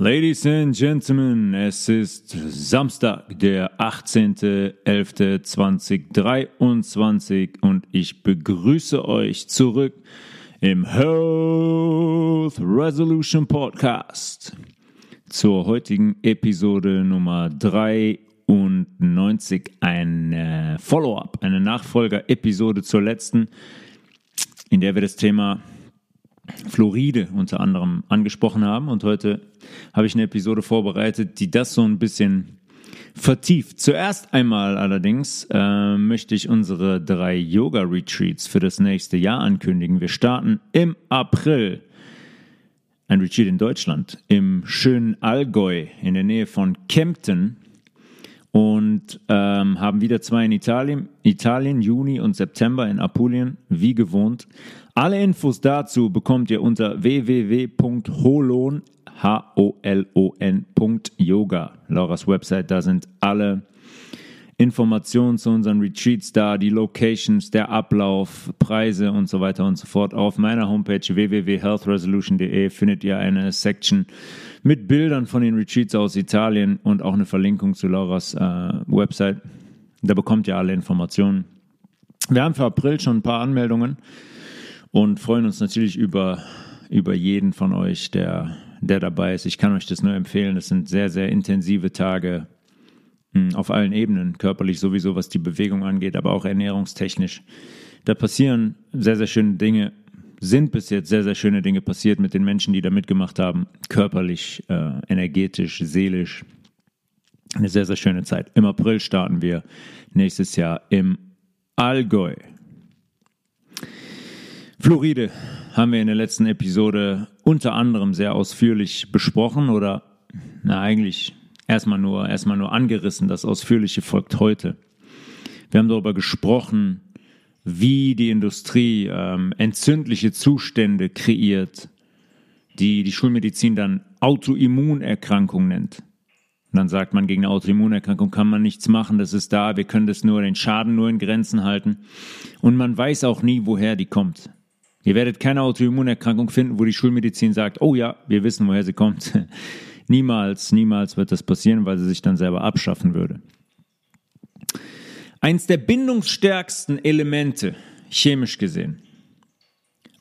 Ladies and Gentlemen, es ist Samstag, der 18.11.2023 und ich begrüße euch zurück im Health Resolution Podcast zur heutigen Episode Nummer 93, ein Follow-up, eine Nachfolger-Episode zur letzten, in der wir das Thema Floride unter anderem angesprochen haben. Und heute habe ich eine Episode vorbereitet, die das so ein bisschen vertieft. Zuerst einmal allerdings äh, möchte ich unsere drei Yoga-Retreats für das nächste Jahr ankündigen. Wir starten im April ein Retreat in Deutschland, im schönen Allgäu in der Nähe von Kempten und ähm, haben wieder zwei in Italien, Italien, Juni und September in Apulien, wie gewohnt. Alle Infos dazu bekommt ihr unter www.holon, H-O-L-O-N.yoga, Lauras Website. Da sind alle Informationen zu unseren Retreats da, die Locations, der Ablauf, Preise und so weiter und so fort. Auf meiner Homepage www.healthresolution.de findet ihr eine Section mit Bildern von den Retreats aus Italien und auch eine Verlinkung zu Lauras äh, Website. Da bekommt ihr alle Informationen. Wir haben für April schon ein paar Anmeldungen und freuen uns natürlich über, über jeden von euch, der, der dabei ist. Ich kann euch das nur empfehlen. Es sind sehr, sehr intensive Tage hm, auf allen Ebenen, körperlich sowieso, was die Bewegung angeht, aber auch ernährungstechnisch. Da passieren sehr, sehr schöne Dinge, sind bis jetzt sehr, sehr schöne Dinge passiert mit den Menschen, die da mitgemacht haben, körperlich, äh, energetisch, seelisch. Eine sehr, sehr schöne Zeit. Im April starten wir nächstes Jahr im Allgäu. Floride haben wir in der letzten Episode unter anderem sehr ausführlich besprochen oder na eigentlich erstmal nur erstmal nur angerissen. Das ausführliche folgt heute. Wir haben darüber gesprochen, wie die Industrie ähm, entzündliche Zustände kreiert, die die Schulmedizin dann Autoimmunerkrankung nennt. Und dann sagt man, gegen eine Autoimmunerkrankung kann man nichts machen, das ist da, wir können das nur, den Schaden nur in Grenzen halten. Und man weiß auch nie, woher die kommt. Ihr werdet keine Autoimmunerkrankung finden, wo die Schulmedizin sagt, oh ja, wir wissen, woher sie kommt. niemals, niemals wird das passieren, weil sie sich dann selber abschaffen würde. Eins der bindungsstärksten Elemente, chemisch gesehen,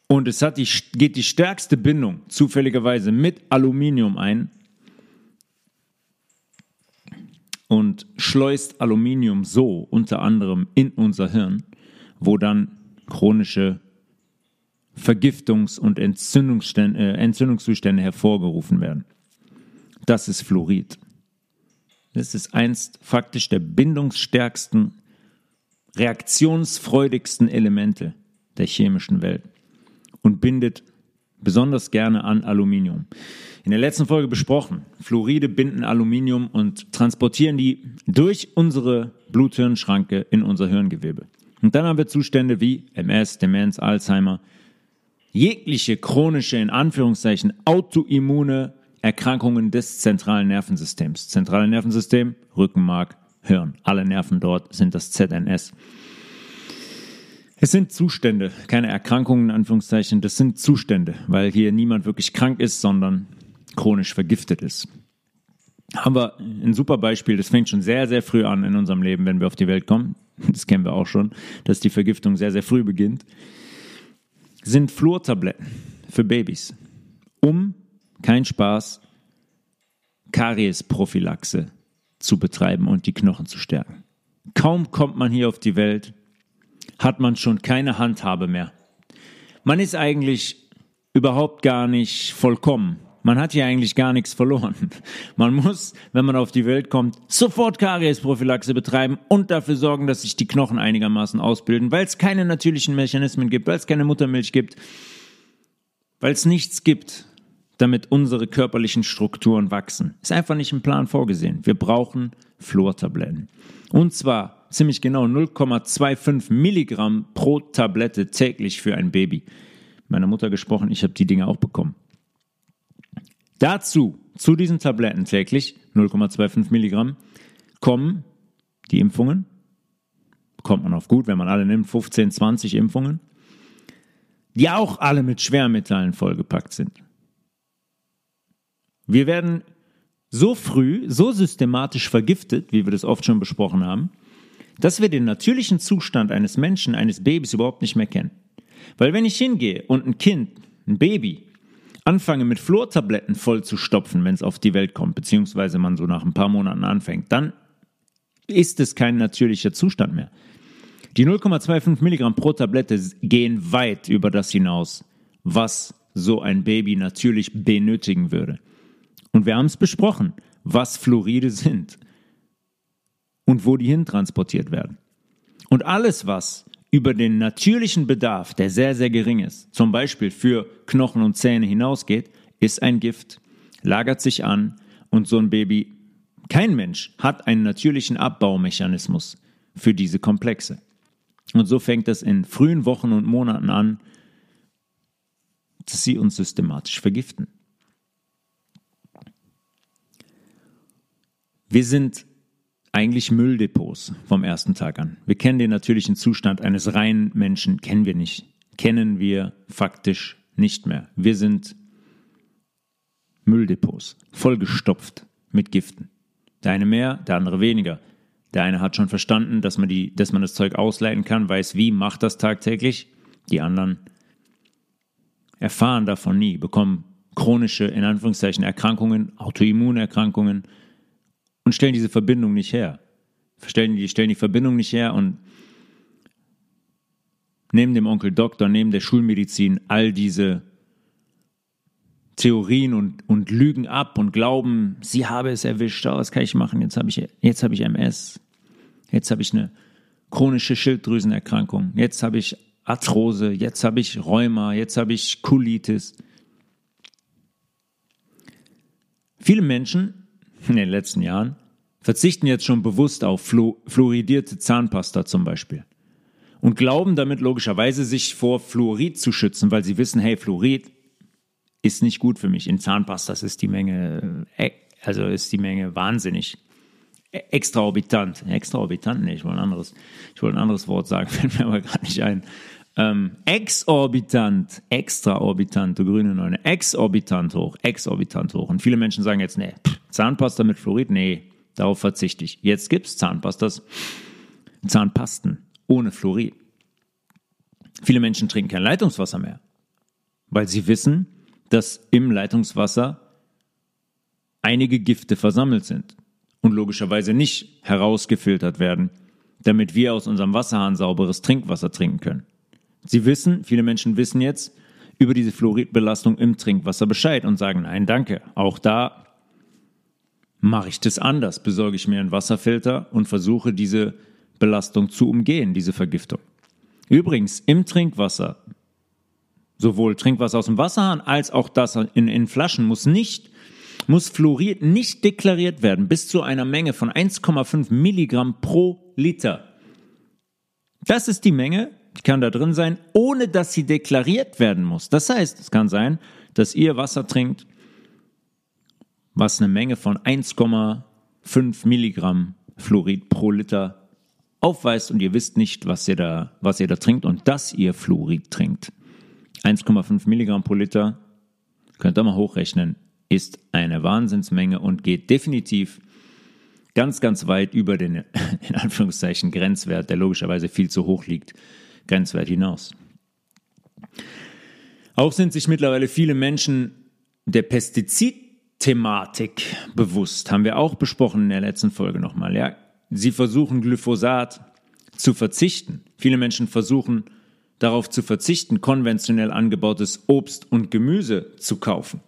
und es hat die, geht die stärkste Bindung zufälligerweise mit Aluminium ein und schleust Aluminium so unter anderem in unser Hirn, wo dann chronische Vergiftungs- und Entzündungsstände, äh, Entzündungszustände hervorgerufen werden. Das ist Fluorid. Das ist einst faktisch der bindungsstärksten, reaktionsfreudigsten Elemente der chemischen Welt und bindet besonders gerne an Aluminium. In der letzten Folge besprochen, Fluoride binden Aluminium und transportieren die durch unsere Blut-Hirn-Schranke in unser Hirngewebe. Und dann haben wir Zustände wie MS, Demenz, Alzheimer, jegliche chronische, in Anführungszeichen, autoimmune Erkrankungen des zentralen Nervensystems. Zentrale Nervensystem, Rückenmark, Hirn. Alle Nerven dort sind das ZNS. Es sind Zustände, keine Erkrankungen in Anführungszeichen, das sind Zustände, weil hier niemand wirklich krank ist, sondern chronisch vergiftet ist. Haben wir ein super Beispiel, das fängt schon sehr, sehr früh an in unserem Leben, wenn wir auf die Welt kommen. Das kennen wir auch schon, dass die Vergiftung sehr, sehr früh beginnt sind Fluortabletten für Babys, um, kein Spaß, Kariesprophylaxe zu betreiben und die Knochen zu stärken. Kaum kommt man hier auf die Welt, hat man schon keine Handhabe mehr. Man ist eigentlich überhaupt gar nicht vollkommen. Man hat hier eigentlich gar nichts verloren. Man muss, wenn man auf die Welt kommt, sofort Kariesprophylaxe betreiben und dafür sorgen, dass sich die Knochen einigermaßen ausbilden, weil es keine natürlichen Mechanismen gibt, weil es keine Muttermilch gibt, weil es nichts gibt, damit unsere körperlichen Strukturen wachsen. Ist einfach nicht im Plan vorgesehen. Wir brauchen Fluortabletten. Und zwar ziemlich genau 0,25 Milligramm pro Tablette täglich für ein Baby. Meiner Mutter gesprochen, ich habe die Dinge auch bekommen. Dazu, zu diesen Tabletten täglich, 0,25 Milligramm, kommen die Impfungen. Kommt man auf gut, wenn man alle nimmt, 15, 20 Impfungen, die auch alle mit Schwermetallen vollgepackt sind. Wir werden so früh, so systematisch vergiftet, wie wir das oft schon besprochen haben, dass wir den natürlichen Zustand eines Menschen, eines Babys überhaupt nicht mehr kennen. Weil wenn ich hingehe und ein Kind, ein Baby, anfange mit Fluortabletten voll zu stopfen, wenn es auf die Welt kommt, beziehungsweise man so nach ein paar Monaten anfängt, dann ist es kein natürlicher Zustand mehr. Die 0,25 Milligramm pro Tablette gehen weit über das hinaus, was so ein Baby natürlich benötigen würde. Und wir haben es besprochen, was Fluoride sind und wo die hintransportiert werden. Und alles, was über den natürlichen Bedarf, der sehr, sehr gering ist, zum Beispiel für Knochen und Zähne hinausgeht, ist ein Gift, lagert sich an und so ein Baby, kein Mensch hat einen natürlichen Abbaumechanismus für diese Komplexe. Und so fängt es in frühen Wochen und Monaten an, dass sie uns systematisch vergiften. Wir sind eigentlich Mülldepots vom ersten Tag an. Wir kennen den natürlichen Zustand eines reinen Menschen, kennen wir nicht. Kennen wir faktisch nicht mehr. Wir sind Mülldepots, vollgestopft mit Giften. Der eine mehr, der andere weniger. Der eine hat schon verstanden, dass man, die, dass man das Zeug ausleiten kann, weiß wie, macht das tagtäglich. Die anderen erfahren davon nie, bekommen chronische, in Anführungszeichen, Erkrankungen, Autoimmunerkrankungen, und stellen diese Verbindung nicht her. Stellen die, stellen die Verbindung nicht her und neben dem Onkel Doktor, neben der Schulmedizin all diese Theorien und, und Lügen ab und glauben, sie habe es erwischt, oh, was kann ich machen? Jetzt habe ich, jetzt habe ich MS, jetzt habe ich eine chronische Schilddrüsenerkrankung, jetzt habe ich Arthrose, jetzt habe ich Rheuma, jetzt habe ich Colitis. Viele Menschen in den letzten Jahren verzichten jetzt schon bewusst auf fluoridierte Zahnpasta zum Beispiel und glauben damit logischerweise, sich vor Fluorid zu schützen, weil sie wissen, hey, Fluorid ist nicht gut für mich. In Zahnpastas ist die Menge, äh, also ist die Menge wahnsinnig. E-, extraorbitant. Extraorbitant, nee, ich wollte ein anderes, ich wollte ein anderes Wort sagen, fällt mir aber gerade nicht ein. Ähm, exorbitant, extraorbitant, du grüne Neune, exorbitant hoch, exorbitant hoch. Und viele Menschen sagen jetzt, nee, Zahnpasta mit Fluorid, nee, darauf verzichte ich. Jetzt gibt es Zahnpastas, Zahnpasten ohne Fluorid. Viele Menschen trinken kein Leitungswasser mehr, weil sie wissen, dass im Leitungswasser einige Gifte versammelt sind und logischerweise nicht herausgefiltert werden, damit wir aus unserem Wasserhahn sauberes Trinkwasser trinken können. Sie wissen, viele Menschen wissen jetzt über diese Fluoridbelastung im Trinkwasser Bescheid und sagen, nein, danke. Auch da mache ich das anders, besorge ich mir einen Wasserfilter und versuche diese Belastung zu umgehen, diese Vergiftung. Übrigens, im Trinkwasser, sowohl Trinkwasser aus dem Wasserhahn als auch das in, in Flaschen muss nicht, muss Fluorid nicht deklariert werden bis zu einer Menge von 1,5 Milligramm pro Liter. Das ist die Menge, kann da drin sein, ohne dass sie deklariert werden muss. Das heißt, es kann sein, dass ihr Wasser trinkt, was eine Menge von 1,5 Milligramm Fluorid pro Liter aufweist und ihr wisst nicht, was ihr da, was ihr da trinkt und dass ihr Fluorid trinkt. 1,5 Milligramm pro Liter, könnt ihr mal hochrechnen, ist eine Wahnsinnsmenge und geht definitiv ganz, ganz weit über den, in Anführungszeichen, Grenzwert, der logischerweise viel zu hoch liegt, Grenzwert hinaus. Auch sind sich mittlerweile viele Menschen der Pestizidthematik bewusst. Haben wir auch besprochen in der letzten Folge nochmal. Ja? Sie versuchen Glyphosat zu verzichten. Viele Menschen versuchen darauf zu verzichten, konventionell angebautes Obst und Gemüse zu kaufen.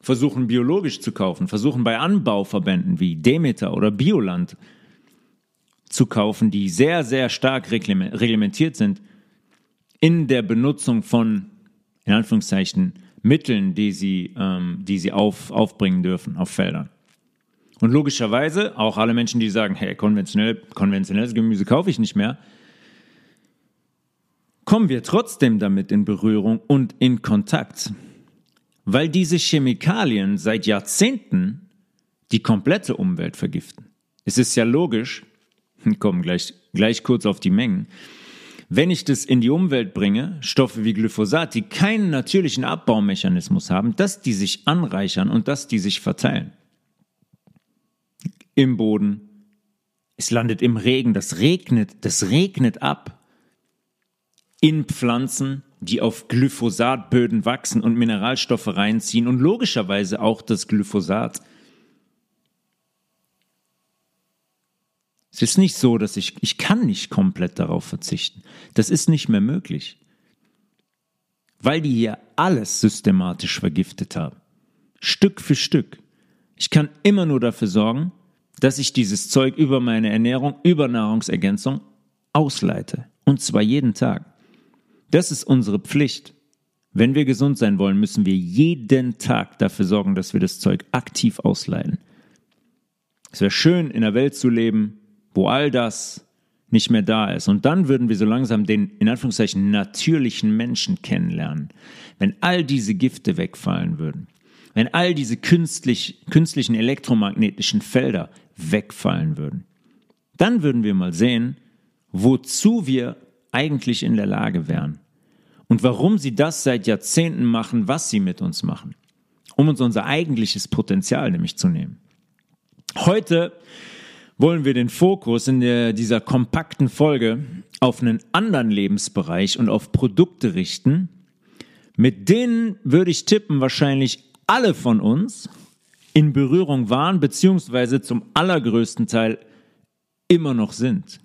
Versuchen biologisch zu kaufen, versuchen bei Anbauverbänden wie Demeter oder Bioland zu kaufen, die sehr, sehr stark reglementiert sind, in der Benutzung von, in Anführungszeichen, Mitteln, die sie, ähm, die sie auf, aufbringen dürfen auf Feldern. Und logischerweise auch alle Menschen, die sagen, hey, konventionell, konventionelles Gemüse kaufe ich nicht mehr, kommen wir trotzdem damit in Berührung und in Kontakt, weil diese Chemikalien seit Jahrzehnten die komplette Umwelt vergiften. Es ist ja logisch, wir kommen gleich, gleich kurz auf die Mengen, wenn ich das in die Umwelt bringe, Stoffe wie Glyphosat, die keinen natürlichen Abbaumechanismus haben, dass die sich anreichern und dass die sich verteilen. Im Boden. Es landet im Regen, das regnet, das regnet ab. In Pflanzen, die auf Glyphosatböden wachsen und Mineralstoffe reinziehen und logischerweise auch das Glyphosat. Es ist nicht so, dass ich, ich kann nicht komplett darauf verzichten. Das ist nicht mehr möglich. Weil die hier alles systematisch vergiftet haben. Stück für Stück. Ich kann immer nur dafür sorgen, dass ich dieses Zeug über meine Ernährung, über Nahrungsergänzung ausleite. Und zwar jeden Tag. Das ist unsere Pflicht. Wenn wir gesund sein wollen, müssen wir jeden Tag dafür sorgen, dass wir das Zeug aktiv ausleiten. Es wäre schön, in einer Welt zu leben, wo all das nicht mehr da ist. Und dann würden wir so langsam den, in Anführungszeichen, natürlichen Menschen kennenlernen. Wenn all diese Gifte wegfallen würden. Wenn all diese künstlich, künstlichen elektromagnetischen Felder wegfallen würden. Dann würden wir mal sehen, wozu wir eigentlich in der Lage wären. Und warum sie das seit Jahrzehnten machen, was sie mit uns machen. Um uns unser eigentliches Potenzial nämlich zu nehmen. Heute wollen wir den Fokus in der, dieser kompakten Folge auf einen anderen Lebensbereich und auf Produkte richten, mit denen würde ich tippen, wahrscheinlich alle von uns in Berührung waren, beziehungsweise zum allergrößten Teil immer noch sind.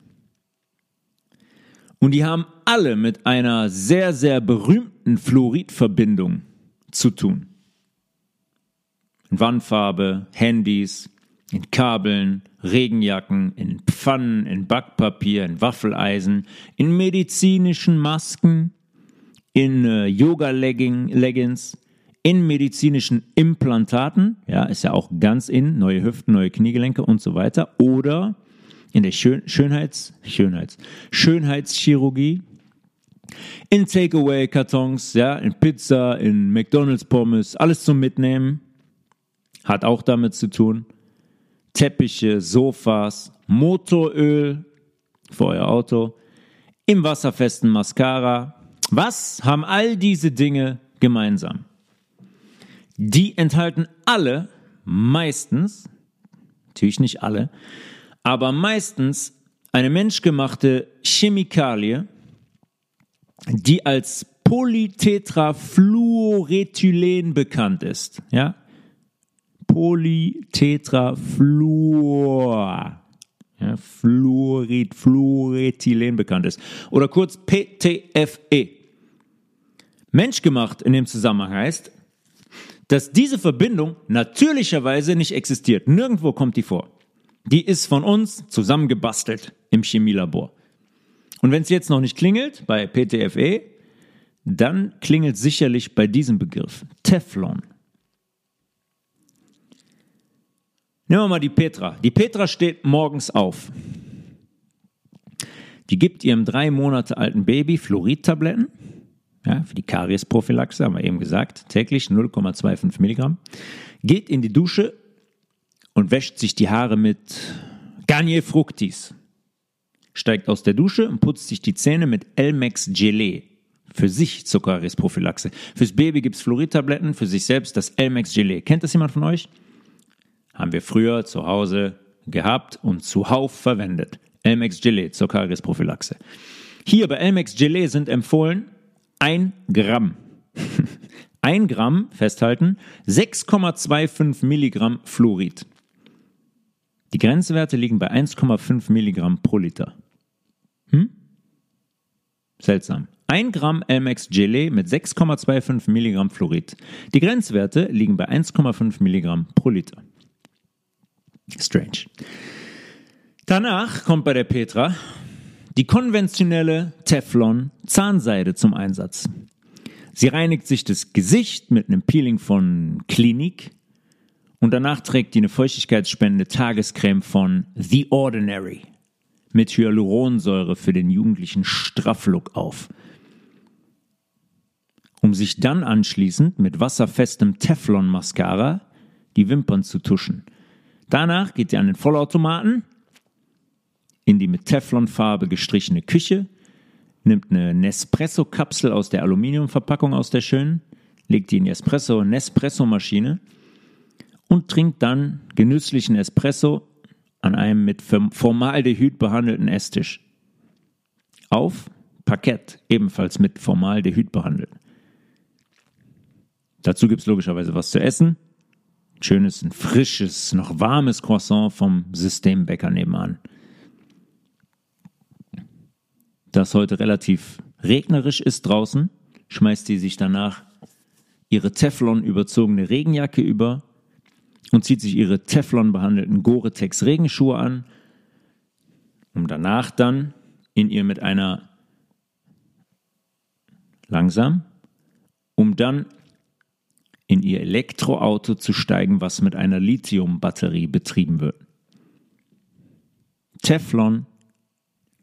Und die haben alle mit einer sehr, sehr berühmten Fluoridverbindung zu tun. Wandfarbe, Handys, in Kabeln, Regenjacken, in Pfannen, in Backpapier, in Waffeleisen, in medizinischen Masken, in äh, Yoga-Leggings, in medizinischen Implantaten, ja, ist ja auch ganz in, neue Hüften, neue Kniegelenke und so weiter, oder in der Schön Schönheits, Schönheits, Schönheitschirurgie, in Takeaway-Kartons, ja, in Pizza, in McDonalds-Pommes, alles zum Mitnehmen, hat auch damit zu tun. Teppiche, Sofas, Motoröl für euer Auto, im wasserfesten Mascara. Was haben all diese Dinge gemeinsam? Die enthalten alle meistens, natürlich nicht alle, aber meistens eine menschgemachte Chemikalie, die als Polytetrafluorethylen bekannt ist. Ja? Polytetrafluor. Ja, Fluorid, Fluorethylen bekannt ist. Oder kurz PTFE. Menschgemacht in dem Zusammenhang heißt, dass diese Verbindung natürlicherweise nicht existiert. Nirgendwo kommt die vor. Die ist von uns zusammengebastelt im Chemielabor. Und wenn es jetzt noch nicht klingelt bei PTFE, dann klingelt sicherlich bei diesem Begriff Teflon. Nehmen wir mal die Petra. Die Petra steht morgens auf. Die gibt ihrem drei Monate alten Baby Fluoridtabletten. Ja, für die Kariesprophylaxe haben wir eben gesagt. Täglich 0,25 Milligramm. Geht in die Dusche und wäscht sich die Haare mit Garnier Fructis. Steigt aus der Dusche und putzt sich die Zähne mit Elmex Gelee. Für sich zur Kariesprophylaxe. Fürs Baby gibt es Fluoridtabletten, für sich selbst das Elmex Gelee. Kennt das jemand von euch? Haben wir früher zu Hause gehabt und zuhauf verwendet. Elmex Gelee zur Kariesprophylaxe. Hier bei Elmex Gelee sind empfohlen 1 Gramm. 1 Gramm, festhalten, 6,25 Milligramm Fluorid. Die Grenzwerte liegen bei 1,5 Milligramm pro Liter. Hm? Seltsam. 1 Gramm Elmex Gelee mit 6,25 Milligramm Fluorid. Die Grenzwerte liegen bei 1,5 Milligramm pro Liter. Strange. Danach kommt bei der Petra die konventionelle Teflon-Zahnseide zum Einsatz. Sie reinigt sich das Gesicht mit einem Peeling von Klinik und danach trägt die eine feuchtigkeitsspendende Tagescreme von The Ordinary mit Hyaluronsäure für den jugendlichen Strafflook auf. Um sich dann anschließend mit wasserfestem Teflon-Mascara die Wimpern zu tuschen – Danach geht ihr an den Vollautomaten in die mit Teflonfarbe gestrichene Küche, nimmt eine Nespresso-Kapsel aus der Aluminiumverpackung aus der schönen, legt die in die Espresso-Nespresso-Maschine und trinkt dann genüsslichen Espresso an einem mit Formaldehyd behandelten Esstisch. Auf Parkett, ebenfalls mit Formaldehyd behandelt. Dazu gibt es logischerweise was zu essen. Schönes, ein frisches, noch warmes Croissant vom Systembäcker nebenan. Das heute relativ regnerisch ist draußen, schmeißt sie sich danach ihre Teflon überzogene Regenjacke über und zieht sich ihre Teflon behandelten Gore-Tex Regenschuhe an, um danach dann in ihr mit einer langsam, um dann in ihr Elektroauto zu steigen, was mit einer Lithiumbatterie betrieben wird. Teflon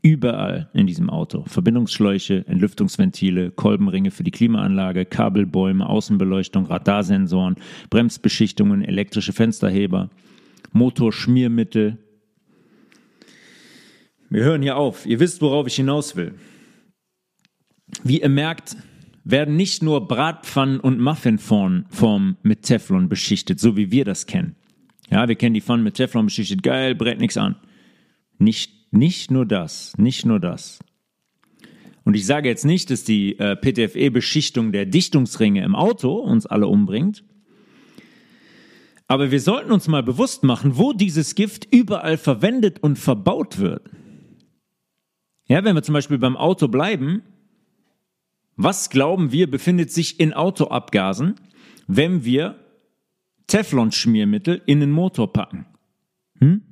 überall in diesem Auto. Verbindungsschläuche, Entlüftungsventile, Kolbenringe für die Klimaanlage, Kabelbäume, Außenbeleuchtung, Radarsensoren, Bremsbeschichtungen, elektrische Fensterheber, Motorschmiermittel. Wir hören hier auf. Ihr wisst, worauf ich hinaus will. Wie ihr merkt, werden nicht nur Bratpfannen und Muffinformen mit Teflon beschichtet, so wie wir das kennen. Ja, wir kennen die Pfannen mit Teflon beschichtet, geil, brät nichts an. Nicht, nicht nur das, nicht nur das. Und ich sage jetzt nicht, dass die äh, PTFE-Beschichtung der Dichtungsringe im Auto uns alle umbringt. Aber wir sollten uns mal bewusst machen, wo dieses Gift überall verwendet und verbaut wird. Ja, wenn wir zum Beispiel beim Auto bleiben, was glauben wir befindet sich in Autoabgasen, wenn wir Teflon-Schmiermittel in den Motor packen? Hm?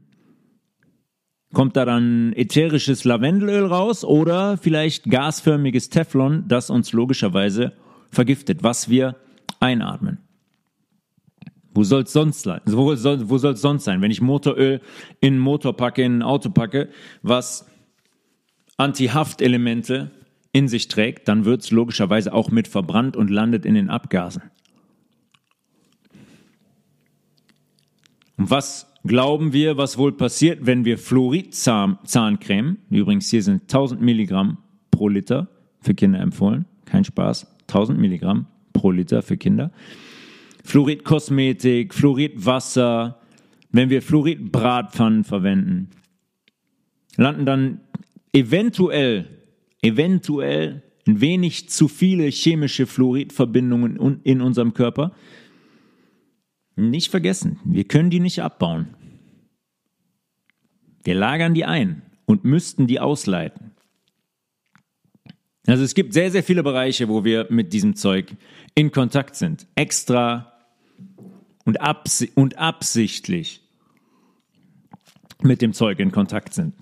Kommt da dann ätherisches Lavendelöl raus oder vielleicht gasförmiges Teflon, das uns logischerweise vergiftet, was wir einatmen? Wo soll es sonst sein? Wo soll, wo soll sonst sein? Wenn ich Motoröl in einen Motor packe, in ein Auto packe, was Anti-Haft-Elemente in sich trägt, dann wird es logischerweise auch mit verbrannt und landet in den Abgasen. Und was glauben wir, was wohl passiert, wenn wir Fluorid-Zahncreme, übrigens hier sind 1000 Milligramm pro Liter für Kinder empfohlen, kein Spaß, 1000 Milligramm pro Liter für Kinder, Fluorid-Kosmetik, Fluorid-Wasser, wenn wir Fluorid-Bratpfannen verwenden, landen dann eventuell eventuell ein wenig zu viele chemische Fluoridverbindungen in unserem Körper. Nicht vergessen, wir können die nicht abbauen. Wir lagern die ein und müssten die ausleiten. Also es gibt sehr, sehr viele Bereiche, wo wir mit diesem Zeug in Kontakt sind. Extra und, abs und absichtlich mit dem Zeug in Kontakt sind.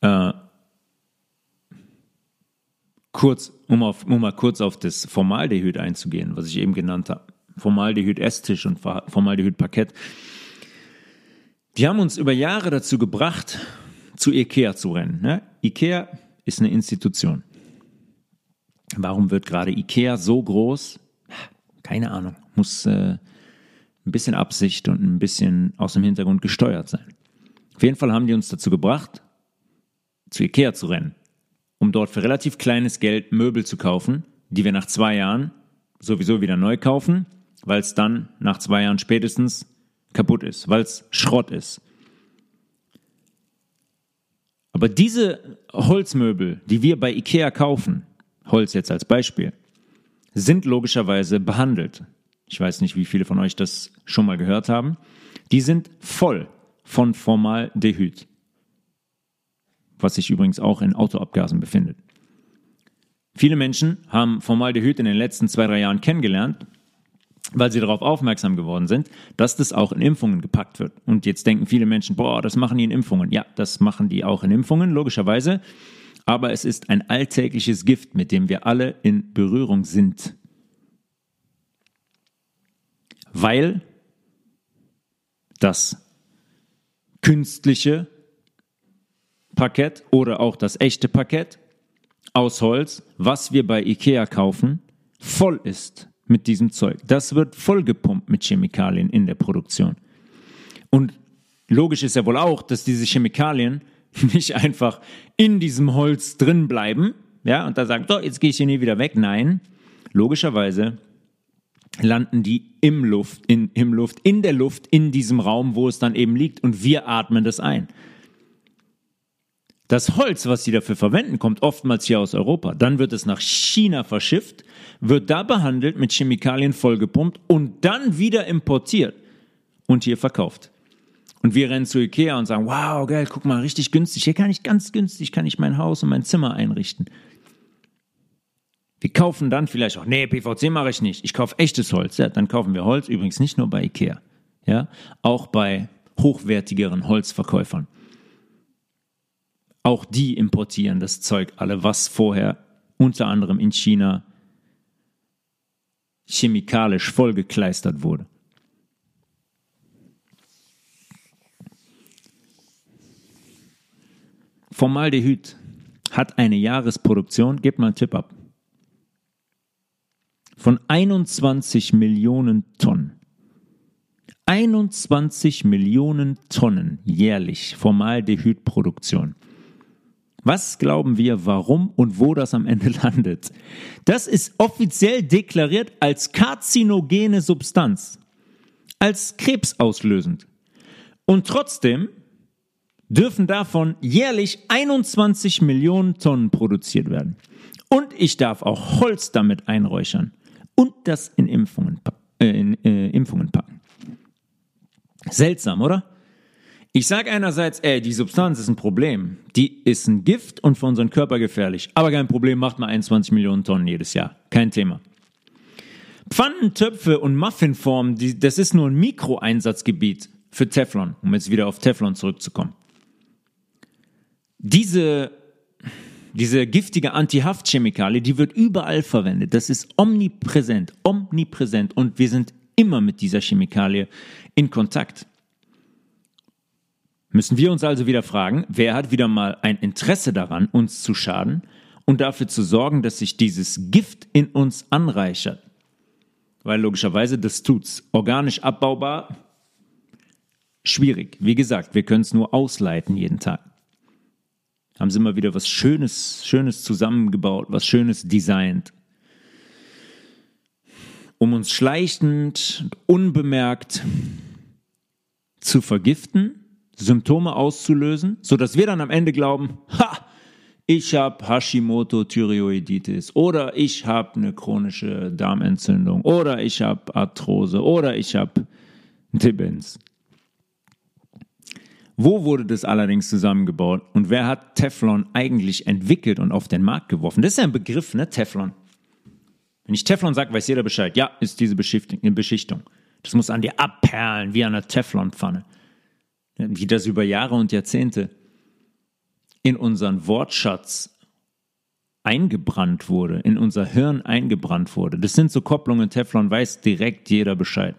Äh, kurz, um, auf, um mal kurz auf das Formaldehyd einzugehen, was ich eben genannt habe. Formaldehyd-Esstisch und Formaldehyd-Parkett. Die haben uns über Jahre dazu gebracht, zu Ikea zu rennen. Ne? Ikea ist eine Institution. Warum wird gerade Ikea so groß? Keine Ahnung. Muss äh, ein bisschen Absicht und ein bisschen aus dem Hintergrund gesteuert sein. Auf jeden Fall haben die uns dazu gebracht, zu Ikea zu rennen, um dort für relativ kleines Geld Möbel zu kaufen, die wir nach zwei Jahren sowieso wieder neu kaufen, weil es dann nach zwei Jahren spätestens kaputt ist, weil es Schrott ist. Aber diese Holzmöbel, die wir bei Ikea kaufen, Holz jetzt als Beispiel, sind logischerweise behandelt. Ich weiß nicht, wie viele von euch das schon mal gehört haben. Die sind voll von Formaldehyd was sich übrigens auch in Autoabgasen befindet. Viele Menschen haben Formaldehyd in den letzten zwei, drei Jahren kennengelernt, weil sie darauf aufmerksam geworden sind, dass das auch in Impfungen gepackt wird. Und jetzt denken viele Menschen, boah, das machen die in Impfungen. Ja, das machen die auch in Impfungen, logischerweise. Aber es ist ein alltägliches Gift, mit dem wir alle in Berührung sind. Weil das künstliche Parkett oder auch das echte Parkett aus Holz, was wir bei Ikea kaufen, voll ist mit diesem Zeug. Das wird vollgepumpt mit Chemikalien in der Produktion. Und logisch ist ja wohl auch, dass diese Chemikalien nicht einfach in diesem Holz drin bleiben, ja, und da sagen, so, jetzt gehe ich hier nie wieder weg. Nein, logischerweise landen die im Luft, in, im Luft, in der Luft, in diesem Raum, wo es dann eben liegt und wir atmen das ein. Das Holz, was sie dafür verwenden, kommt oftmals hier aus Europa. Dann wird es nach China verschifft, wird da behandelt, mit Chemikalien vollgepumpt und dann wieder importiert und hier verkauft. Und wir rennen zu Ikea und sagen, wow, geil, guck mal, richtig günstig. Hier kann ich ganz günstig, kann ich mein Haus und mein Zimmer einrichten. Wir kaufen dann vielleicht auch, nee, PVC mache ich nicht. Ich kaufe echtes Holz. Ja, dann kaufen wir Holz, übrigens nicht nur bei Ikea. Ja, auch bei hochwertigeren Holzverkäufern. Auch die importieren das Zeug alle, was vorher unter anderem in China chemikalisch vollgekleistert wurde. Formaldehyd hat eine Jahresproduktion, gebt mal einen Tipp ab, von 21 Millionen Tonnen. 21 Millionen Tonnen jährlich Formaldehydproduktion. Was glauben wir, warum und wo das am Ende landet? Das ist offiziell deklariert als karzinogene Substanz, als krebsauslösend. Und trotzdem dürfen davon jährlich 21 Millionen Tonnen produziert werden. Und ich darf auch Holz damit einräuchern und das in Impfungen, äh, in, äh, Impfungen packen. Seltsam, oder? Ich sage einerseits, ey, die Substanz ist ein Problem. Die ist ein Gift und für unseren Körper gefährlich. Aber kein Problem, macht mal 21 Millionen Tonnen jedes Jahr. Kein Thema. Pfannen, Töpfe und Muffinformen, die, das ist nur ein Mikroeinsatzgebiet für Teflon, um jetzt wieder auf Teflon zurückzukommen. Diese, diese giftige Antihaftchemikalie, die wird überall verwendet. Das ist omnipräsent, omnipräsent und wir sind immer mit dieser Chemikalie in Kontakt. Müssen wir uns also wieder fragen, wer hat wieder mal ein Interesse daran, uns zu schaden und dafür zu sorgen, dass sich dieses Gift in uns anreichert? Weil logischerweise das tut's. Organisch abbaubar, schwierig. Wie gesagt, wir können es nur ausleiten jeden Tag. Haben sie immer wieder was Schönes, Schönes zusammengebaut, was Schönes designt. Um uns schleichend, unbemerkt zu vergiften Symptome auszulösen, sodass wir dann am Ende glauben, ha, ich habe Hashimoto-Thyreoiditis oder ich habe eine chronische Darmentzündung oder ich habe Arthrose oder ich habe Demenz. Wo wurde das allerdings zusammengebaut und wer hat Teflon eigentlich entwickelt und auf den Markt geworfen? Das ist ja ein Begriff, ne? Teflon. Wenn ich Teflon sage, weiß jeder Bescheid. Ja, ist diese Beschichtung. Das muss an dir abperlen wie an einer Teflonpfanne wie das über Jahre und Jahrzehnte in unseren Wortschatz eingebrannt wurde, in unser Hirn eingebrannt wurde. Das sind so Kopplungen, Teflon weiß direkt jeder Bescheid.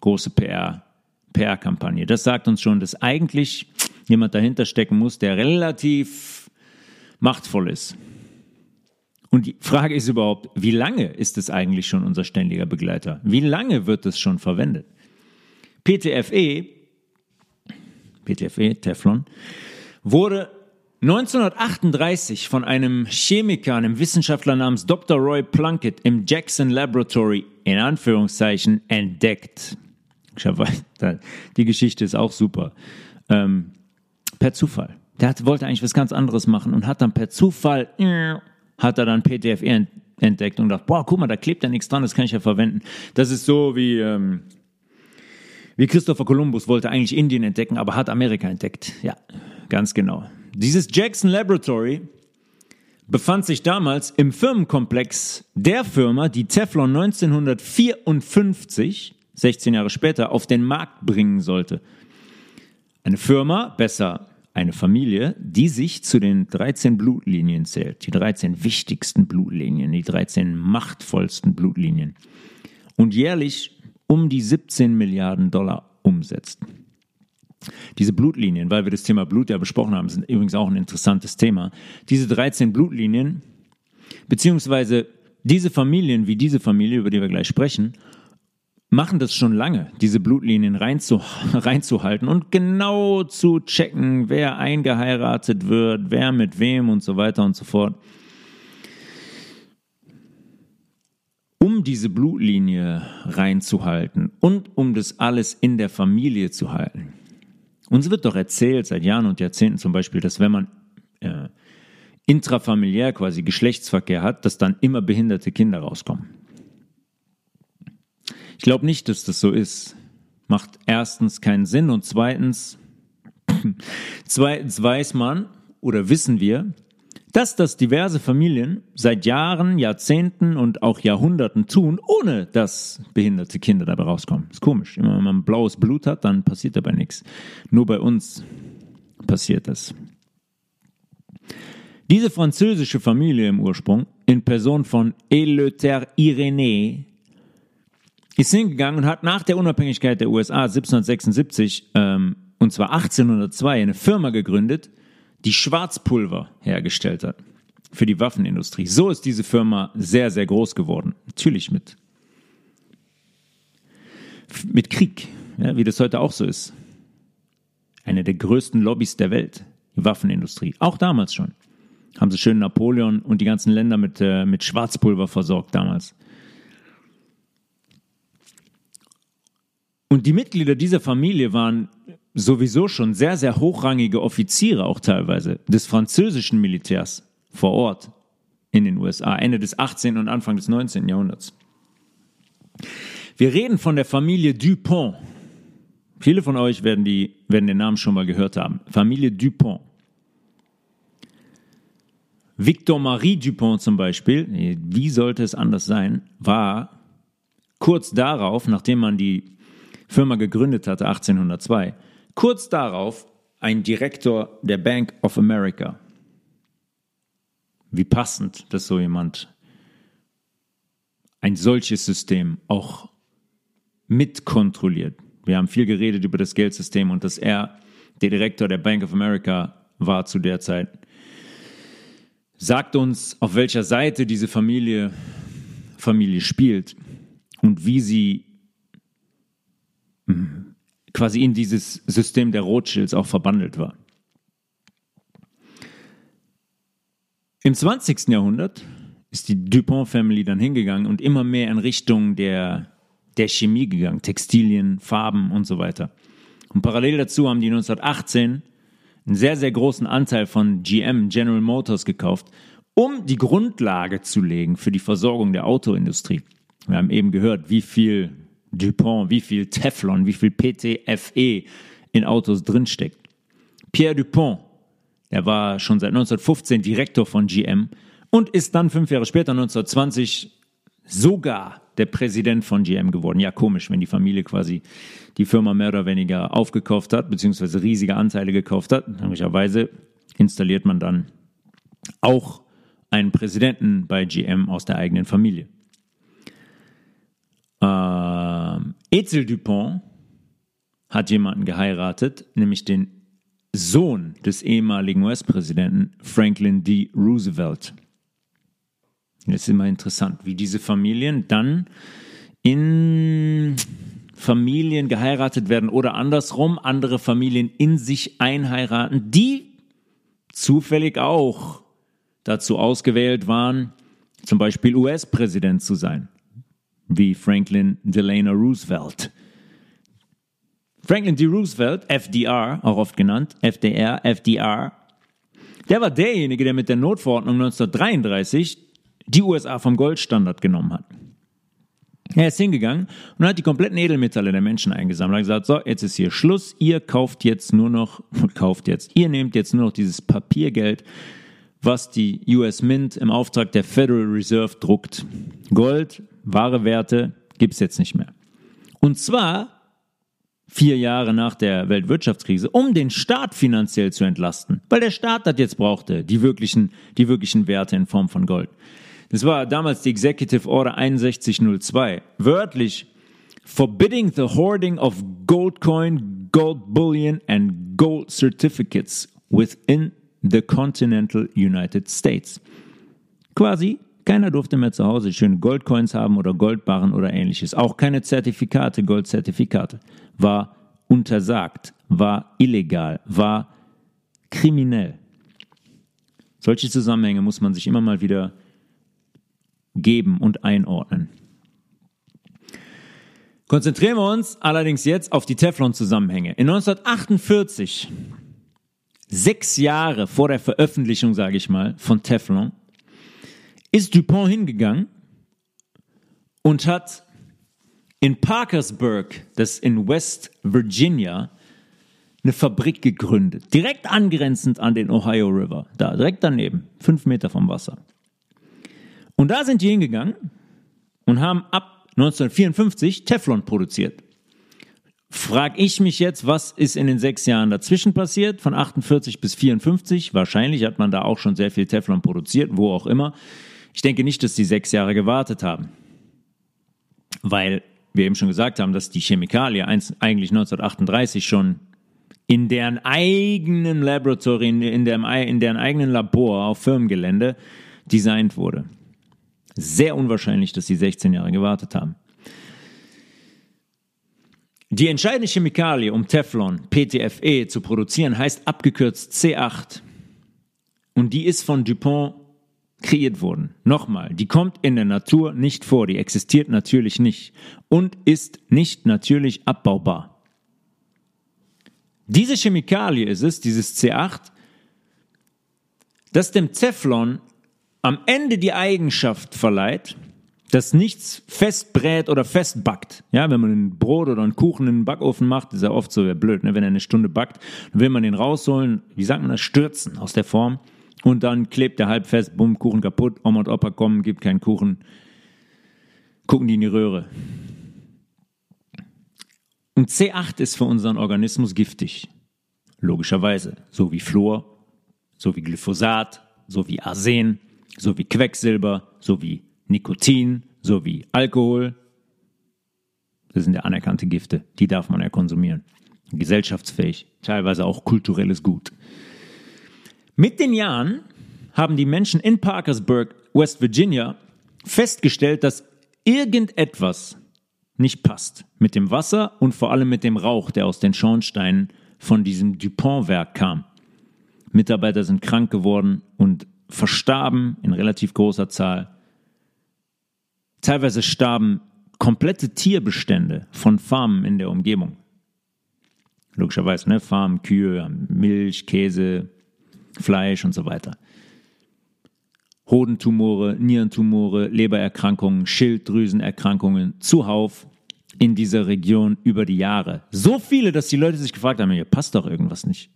Große PR, PR-Kampagne. Das sagt uns schon, dass eigentlich jemand dahinter stecken muss, der relativ machtvoll ist. Und die Frage ist überhaupt, wie lange ist es eigentlich schon unser ständiger Begleiter? Wie lange wird es schon verwendet? PTFE PTFE, Teflon, wurde 1938 von einem Chemiker, einem Wissenschaftler namens Dr. Roy Plunkett im Jackson Laboratory in Anführungszeichen entdeckt. Die Geschichte ist auch super. Ähm, per Zufall. Der hat, wollte eigentlich was ganz anderes machen und hat dann per Zufall, hat er dann PTFE entdeckt und gedacht, boah, guck mal, da klebt ja nichts dran, das kann ich ja verwenden. Das ist so wie, ähm, wie Christopher Columbus wollte eigentlich Indien entdecken, aber hat Amerika entdeckt. Ja, ganz genau. Dieses Jackson Laboratory befand sich damals im Firmenkomplex der Firma, die Teflon 1954, 16 Jahre später, auf den Markt bringen sollte. Eine Firma, besser eine Familie, die sich zu den 13 Blutlinien zählt, die 13 wichtigsten Blutlinien, die 13 machtvollsten Blutlinien. Und jährlich um die 17 Milliarden Dollar umsetzt. Diese Blutlinien, weil wir das Thema Blut ja besprochen haben, sind übrigens auch ein interessantes Thema. Diese 13 Blutlinien, beziehungsweise diese Familien wie diese Familie, über die wir gleich sprechen, machen das schon lange, diese Blutlinien reinzu, reinzuhalten und genau zu checken, wer eingeheiratet wird, wer mit wem und so weiter und so fort. Um diese Blutlinie reinzuhalten und um das alles in der Familie zu halten. Uns wird doch erzählt seit Jahren und Jahrzehnten zum Beispiel, dass wenn man äh, intrafamiliär quasi Geschlechtsverkehr hat, dass dann immer behinderte Kinder rauskommen. Ich glaube nicht, dass das so ist. Macht erstens keinen Sinn und zweitens, zweitens weiß man oder wissen wir, dass das diverse Familien seit Jahren, Jahrzehnten und auch Jahrhunderten tun, ohne dass behinderte Kinder dabei rauskommen. Ist komisch. Immer wenn man blaues Blut hat, dann passiert dabei nichts. Nur bei uns passiert das. Diese französische Familie im Ursprung, in Person von Eleuther Irénée, ist hingegangen und hat nach der Unabhängigkeit der USA 1776, ähm, und zwar 1802, eine Firma gegründet, die Schwarzpulver hergestellt hat für die Waffenindustrie. So ist diese Firma sehr, sehr groß geworden. Natürlich mit, mit Krieg, ja, wie das heute auch so ist. Eine der größten Lobbys der Welt, die Waffenindustrie. Auch damals schon. Haben sie schön Napoleon und die ganzen Länder mit, äh, mit Schwarzpulver versorgt damals. Und die Mitglieder dieser Familie waren sowieso schon sehr, sehr hochrangige Offiziere auch teilweise des französischen Militärs vor Ort in den USA, Ende des 18. und Anfang des 19. Jahrhunderts. Wir reden von der Familie Dupont. Viele von euch werden, die, werden den Namen schon mal gehört haben. Familie Dupont. Victor Marie Dupont zum Beispiel, wie sollte es anders sein, war kurz darauf, nachdem man die Firma gegründet hatte, 1802, kurz darauf ein Direktor der Bank of America. Wie passend, dass so jemand ein solches System auch mitkontrolliert. Wir haben viel geredet über das Geldsystem und dass er der Direktor der Bank of America war zu der Zeit. Sagt uns, auf welcher Seite diese Familie, Familie spielt und wie sie quasi in dieses System der Rothschilds auch verbandelt war. Im 20. Jahrhundert ist die Dupont Family dann hingegangen und immer mehr in Richtung der, der Chemie gegangen, Textilien, Farben und so weiter. Und parallel dazu haben die 1918 einen sehr, sehr großen Anteil von GM, General Motors, gekauft, um die Grundlage zu legen für die Versorgung der Autoindustrie. Wir haben eben gehört, wie viel Dupont, wie viel Teflon, wie viel PTFE in Autos drinsteckt. Pierre Dupont, der war schon seit 1915 Direktor von GM und ist dann fünf Jahre später, 1920, sogar der Präsident von GM geworden. Ja, komisch, wenn die Familie quasi die Firma mehr oder weniger aufgekauft hat, beziehungsweise riesige Anteile gekauft hat. Möglicherweise installiert man dann auch einen Präsidenten bei GM aus der eigenen Familie. Ähm, Ezel Dupont hat jemanden geheiratet, nämlich den Sohn des ehemaligen US-Präsidenten Franklin D. Roosevelt. Das ist immer interessant, wie diese Familien dann in Familien geheiratet werden oder andersrum andere Familien in sich einheiraten, die zufällig auch dazu ausgewählt waren, zum Beispiel US-Präsident zu sein wie Franklin Delano Roosevelt. Franklin D. Roosevelt, FDR, auch oft genannt, FDR, FDR, der war derjenige, der mit der Notverordnung 1933 die USA vom Goldstandard genommen hat. Er ist hingegangen und hat die kompletten Edelmetalle der Menschen eingesammelt. Er hat gesagt, so, jetzt ist hier Schluss, ihr kauft jetzt nur noch, kauft jetzt, ihr nehmt jetzt nur noch dieses Papiergeld, was die US Mint im Auftrag der Federal Reserve druckt. Gold wahre Werte gibt es jetzt nicht mehr. Und zwar vier Jahre nach der Weltwirtschaftskrise, um den Staat finanziell zu entlasten, weil der Staat das jetzt brauchte, die wirklichen, die wirklichen Werte in Form von Gold. Das war damals die Executive Order 6102. Wörtlich forbidding the hoarding of gold coin, gold bullion and gold certificates within the continental United States. Quasi Keiner durfte mehr zu Hause schöne Goldcoins haben oder Goldbarren oder ähnliches. Auch keine Zertifikate, Goldzertifikate. War untersagt, war illegal, war kriminell. Solche Zusammenhänge muss man sich immer mal wieder geben und einordnen. Konzentrieren wir uns allerdings jetzt auf die Teflon-Zusammenhänge. In 1948, sechs Jahre vor der Veröffentlichung, sage ich mal, von Teflon, ist Dupont hingegangen und hat in Parkersburg, das in West Virginia, eine Fabrik gegründet, direkt angrenzend an den Ohio River, da direkt daneben, fünf Meter vom Wasser. Und da sind die hingegangen und haben ab 1954 Teflon produziert. Frag ich mich jetzt, was ist in den sechs Jahren dazwischen passiert, von 48 bis 54? Wahrscheinlich hat man da auch schon sehr viel Teflon produziert, wo auch immer. Ich denke nicht, dass die sechs Jahre gewartet haben, weil wir eben schon gesagt haben, dass die Chemikalie eigentlich 1938 schon in deren eigenen Laboratory, in, der, in deren eigenen Labor auf Firmengelände designt wurde. Sehr unwahrscheinlich, dass sie 16 Jahre gewartet haben. Die entscheidende Chemikalie, um Teflon, PTFE, zu produzieren, heißt abgekürzt C8. Und die ist von DuPont kreiert worden. Nochmal, die kommt in der Natur nicht vor, die existiert natürlich nicht und ist nicht natürlich abbaubar. Diese Chemikalie ist es, dieses C8, das dem Teflon am Ende die Eigenschaft verleiht, dass nichts festbrät oder festbackt. Ja, wenn man ein Brot oder einen Kuchen in den Backofen macht, ist ja oft so blöd, ne? wenn er eine Stunde backt, dann will man den rausholen, wie sagt man das, stürzen aus der Form und dann klebt er halb fest, bumm, Kuchen kaputt, Oma und Opa kommen, gibt keinen Kuchen, gucken die in die Röhre. Und C8 ist für unseren Organismus giftig. Logischerweise. So wie Fluor, so wie Glyphosat, so wie Arsen, so wie Quecksilber, so wie Nikotin, so wie Alkohol. Das sind ja anerkannte Gifte, die darf man ja konsumieren. Gesellschaftsfähig, teilweise auch kulturelles Gut. Mit den Jahren haben die Menschen in Parkersburg, West Virginia, festgestellt, dass irgendetwas nicht passt mit dem Wasser und vor allem mit dem Rauch, der aus den Schornsteinen von diesem Dupont-Werk kam. Mitarbeiter sind krank geworden und verstarben in relativ großer Zahl. Teilweise starben komplette Tierbestände von Farmen in der Umgebung. Logischerweise, ne? Farmen, Kühe, Milch, Käse, Fleisch und so weiter. Hodentumore, Nierentumore, Lebererkrankungen, Schilddrüsenerkrankungen zuhauf in dieser Region über die Jahre. So viele, dass die Leute sich gefragt haben, hier passt doch irgendwas nicht.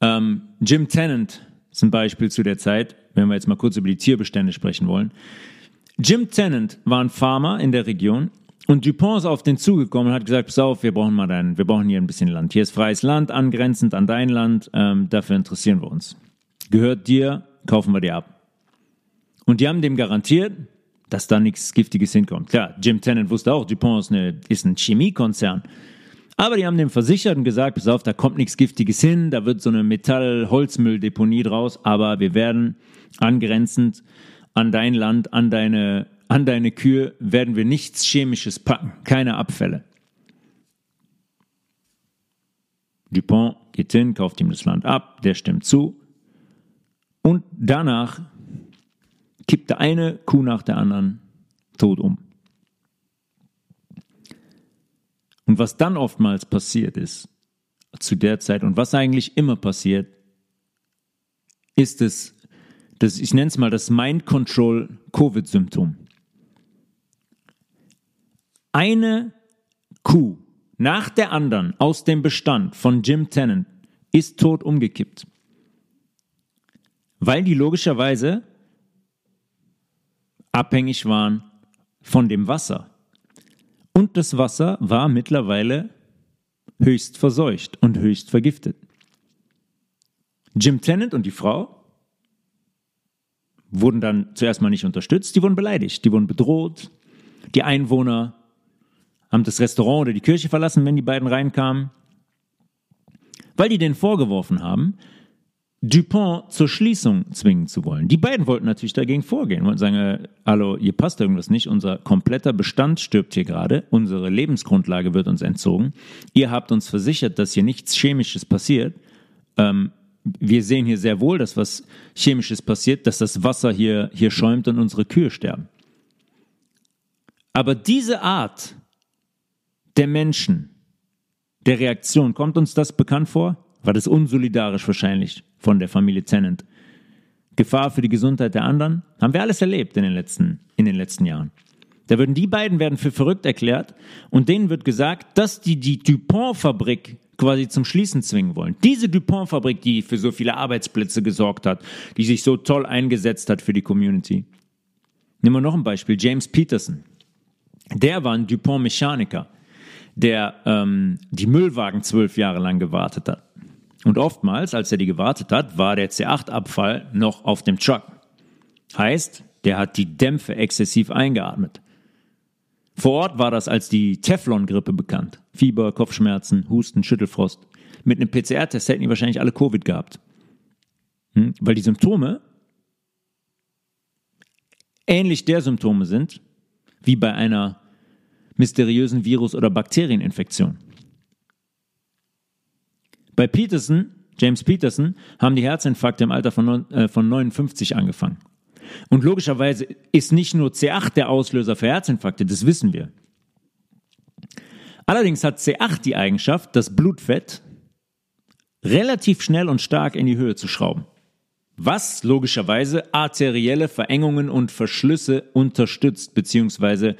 Ähm, Jim Tennant ist ein Beispiel zu der Zeit, wenn wir jetzt mal kurz über die Tierbestände sprechen wollen. Jim Tennant war ein Farmer in der Region und Dupont ist auf den zugekommen und hat gesagt, pass auf, wir brauchen mal dein, wir brauchen hier ein bisschen Land. Hier ist freies Land, angrenzend an dein Land, ähm, dafür interessieren wir uns. Gehört dir, kaufen wir dir ab. Und die haben dem garantiert, dass da nichts Giftiges hinkommt. Klar, Jim Tennant wusste auch, Dupont ist, eine, ist ein Chemiekonzern. Aber die haben dem versichert und gesagt, pass auf, da kommt nichts Giftiges hin, da wird so eine Metall-Holzmülldeponie draus, aber wir werden angrenzend an dein Land, an deine, an deine Kühe, werden wir nichts Chemisches packen, keine Abfälle. Dupont geht hin, kauft ihm das Land ab, der stimmt zu. Und danach kippt der eine Kuh nach der anderen tot um. Und was dann oftmals passiert ist, zu der Zeit und was eigentlich immer passiert, ist es, das, ich nenne es mal das Mind Control Covid-Symptom. Eine Kuh nach der anderen aus dem Bestand von Jim Tennant ist tot umgekippt. Weil die logischerweise abhängig waren von dem Wasser. Und das Wasser war mittlerweile höchst verseucht und höchst vergiftet. Jim Tennant und die Frau wurden dann zuerst mal nicht unterstützt, die wurden beleidigt, die wurden bedroht. Die Einwohner haben das Restaurant oder die Kirche verlassen, wenn die beiden reinkamen, weil die denen vorgeworfen haben, Dupont zur Schließung zwingen zu wollen. Die beiden wollten natürlich dagegen vorgehen und sagen, äh, hallo, hier passt irgendwas nicht, unser kompletter Bestand stirbt hier gerade, unsere Lebensgrundlage wird uns entzogen, ihr habt uns versichert, dass hier nichts Chemisches passiert, ähm, wir sehen hier sehr wohl, dass was Chemisches passiert, dass das Wasser hier, hier schäumt und unsere Kühe sterben. Aber diese Art der Menschen, der Reaktion, kommt uns das bekannt vor? War das unsolidarisch wahrscheinlich von der Familie Tennant? Gefahr für die Gesundheit der anderen? Haben wir alles erlebt in den letzten, in den letzten Jahren. Da würden die beiden werden für verrückt erklärt und denen wird gesagt, dass die die Dupont-Fabrik quasi zum Schließen zwingen wollen. Diese Dupont-Fabrik, die für so viele Arbeitsplätze gesorgt hat, die sich so toll eingesetzt hat für die Community. Nehmen wir noch ein Beispiel, James Peterson. Der war ein Dupont-Mechaniker, der ähm, die Müllwagen zwölf Jahre lang gewartet hat. Und oftmals, als er die gewartet hat, war der C8-Abfall noch auf dem Truck. Heißt, der hat die Dämpfe exzessiv eingeatmet. Vor Ort war das als die Teflon-Grippe bekannt. Fieber, Kopfschmerzen, Husten, Schüttelfrost. Mit einem PCR-Test hätten die wahrscheinlich alle Covid gehabt. Hm? Weil die Symptome ähnlich der Symptome sind, wie bei einer mysteriösen Virus- oder Bakterieninfektion. Bei Peterson, James Peterson, haben die Herzinfarkte im Alter von, äh, von 59 angefangen. Und logischerweise ist nicht nur C8 der Auslöser für Herzinfarkte, das wissen wir. Allerdings hat C8 die Eigenschaft, das Blutfett relativ schnell und stark in die Höhe zu schrauben. Was logischerweise arterielle Verengungen und Verschlüsse unterstützt, beziehungsweise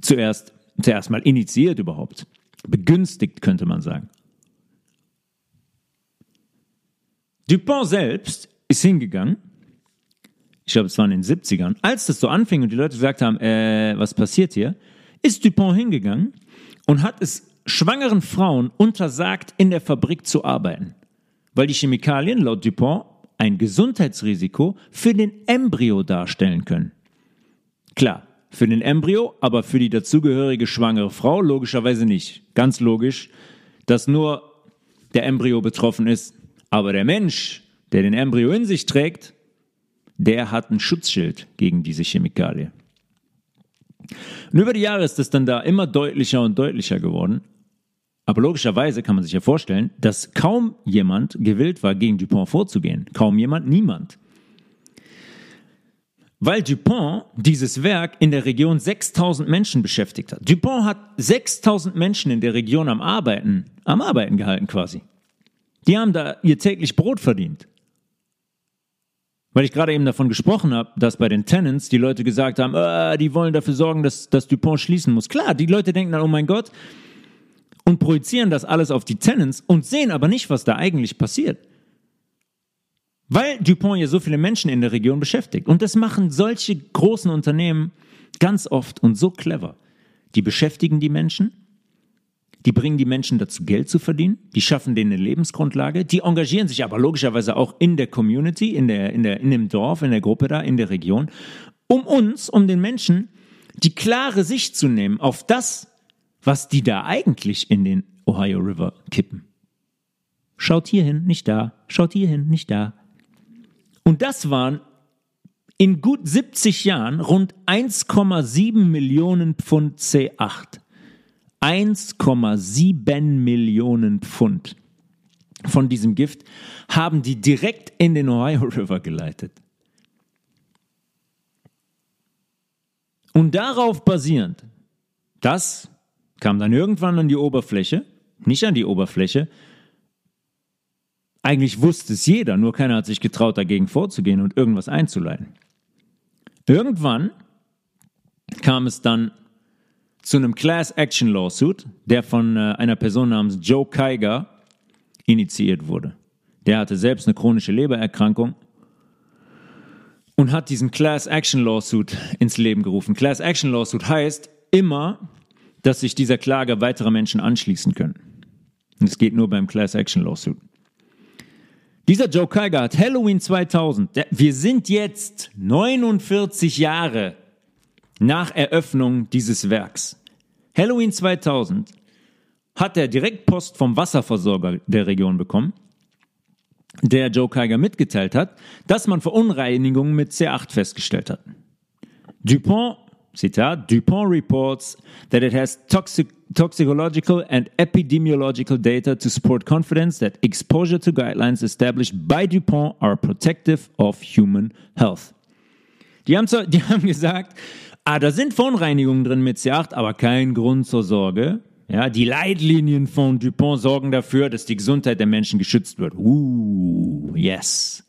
zuerst, zuerst mal initiiert überhaupt. Begünstigt, könnte man sagen. Dupont selbst ist hingegangen ich glaube, es war in den 70ern, als das so anfing und die Leute gesagt haben, äh, was passiert hier, ist Dupont hingegangen und hat es schwangeren Frauen untersagt, in der Fabrik zu arbeiten, weil die Chemikalien laut Dupont ein Gesundheitsrisiko für den Embryo darstellen können. Klar, für den Embryo, aber für die dazugehörige schwangere Frau logischerweise nicht. Ganz logisch, dass nur der Embryo betroffen ist, aber der Mensch, der den Embryo in sich trägt, der hat ein Schutzschild gegen diese Chemikalie. Und über die Jahre ist es dann da immer deutlicher und deutlicher geworden. Aber logischerweise kann man sich ja vorstellen, dass kaum jemand gewillt war, gegen Dupont vorzugehen. Kaum jemand, niemand. Weil Dupont dieses Werk in der Region 6000 Menschen beschäftigt hat. Dupont hat 6000 Menschen in der Region am Arbeiten, am Arbeiten gehalten quasi. Die haben da ihr täglich Brot verdient. Weil ich gerade eben davon gesprochen habe, dass bei den Tenants die Leute gesagt haben, äh, die wollen dafür sorgen, dass, dass Dupont schließen muss. Klar, die Leute denken dann, oh mein Gott, und projizieren das alles auf die Tenants und sehen aber nicht, was da eigentlich passiert. Weil Dupont ja so viele Menschen in der Region beschäftigt. Und das machen solche großen Unternehmen ganz oft und so clever. Die beschäftigen die Menschen die bringen die Menschen dazu, Geld zu verdienen, die schaffen denen eine Lebensgrundlage, die engagieren sich aber logischerweise auch in der Community, in, der, in, der, in dem Dorf, in der Gruppe da, in der Region, um uns, um den Menschen die klare Sicht zu nehmen auf das, was die da eigentlich in den Ohio River kippen. Schaut hier hin, nicht da, schaut hier hin, nicht da. Und das waren in gut 70 Jahren rund 1,7 Millionen Pfund C8. 1,7 Millionen Pfund von diesem Gift haben die direkt in den Ohio River geleitet. Und darauf basierend, das kam dann irgendwann an die Oberfläche, nicht an die Oberfläche. Eigentlich wusste es jeder, nur keiner hat sich getraut, dagegen vorzugehen und irgendwas einzuleiten. Irgendwann kam es dann zu einem Class Action Lawsuit, der von äh, einer Person namens Joe Kiger initiiert wurde. Der hatte selbst eine chronische Lebererkrankung und hat diesen Class Action Lawsuit ins Leben gerufen. Class Action Lawsuit heißt immer, dass sich dieser Klage weitere Menschen anschließen können. Und es geht nur beim Class Action Lawsuit. Dieser Joe hat Halloween 2000, wir sind jetzt 49 Jahre nach Eröffnung dieses Werks. Halloween 2000 hat er direkt Post vom Wasserversorger der Region bekommen der Joe Kiger mitgeteilt hat, dass man Verunreinigungen mit C8 festgestellt hat. Dupont, Zitat, Dupont reports that it has toxic, toxicological and epidemiological data to support confidence that exposure to guidelines established by Dupont are protective of human health. Die haben, zwar, die haben gesagt, ah, da sind Verunreinigungen drin mit C8, aber kein Grund zur Sorge. Ja, die Leitlinien von Dupont sorgen dafür, dass die Gesundheit der Menschen geschützt wird. Uh, yes.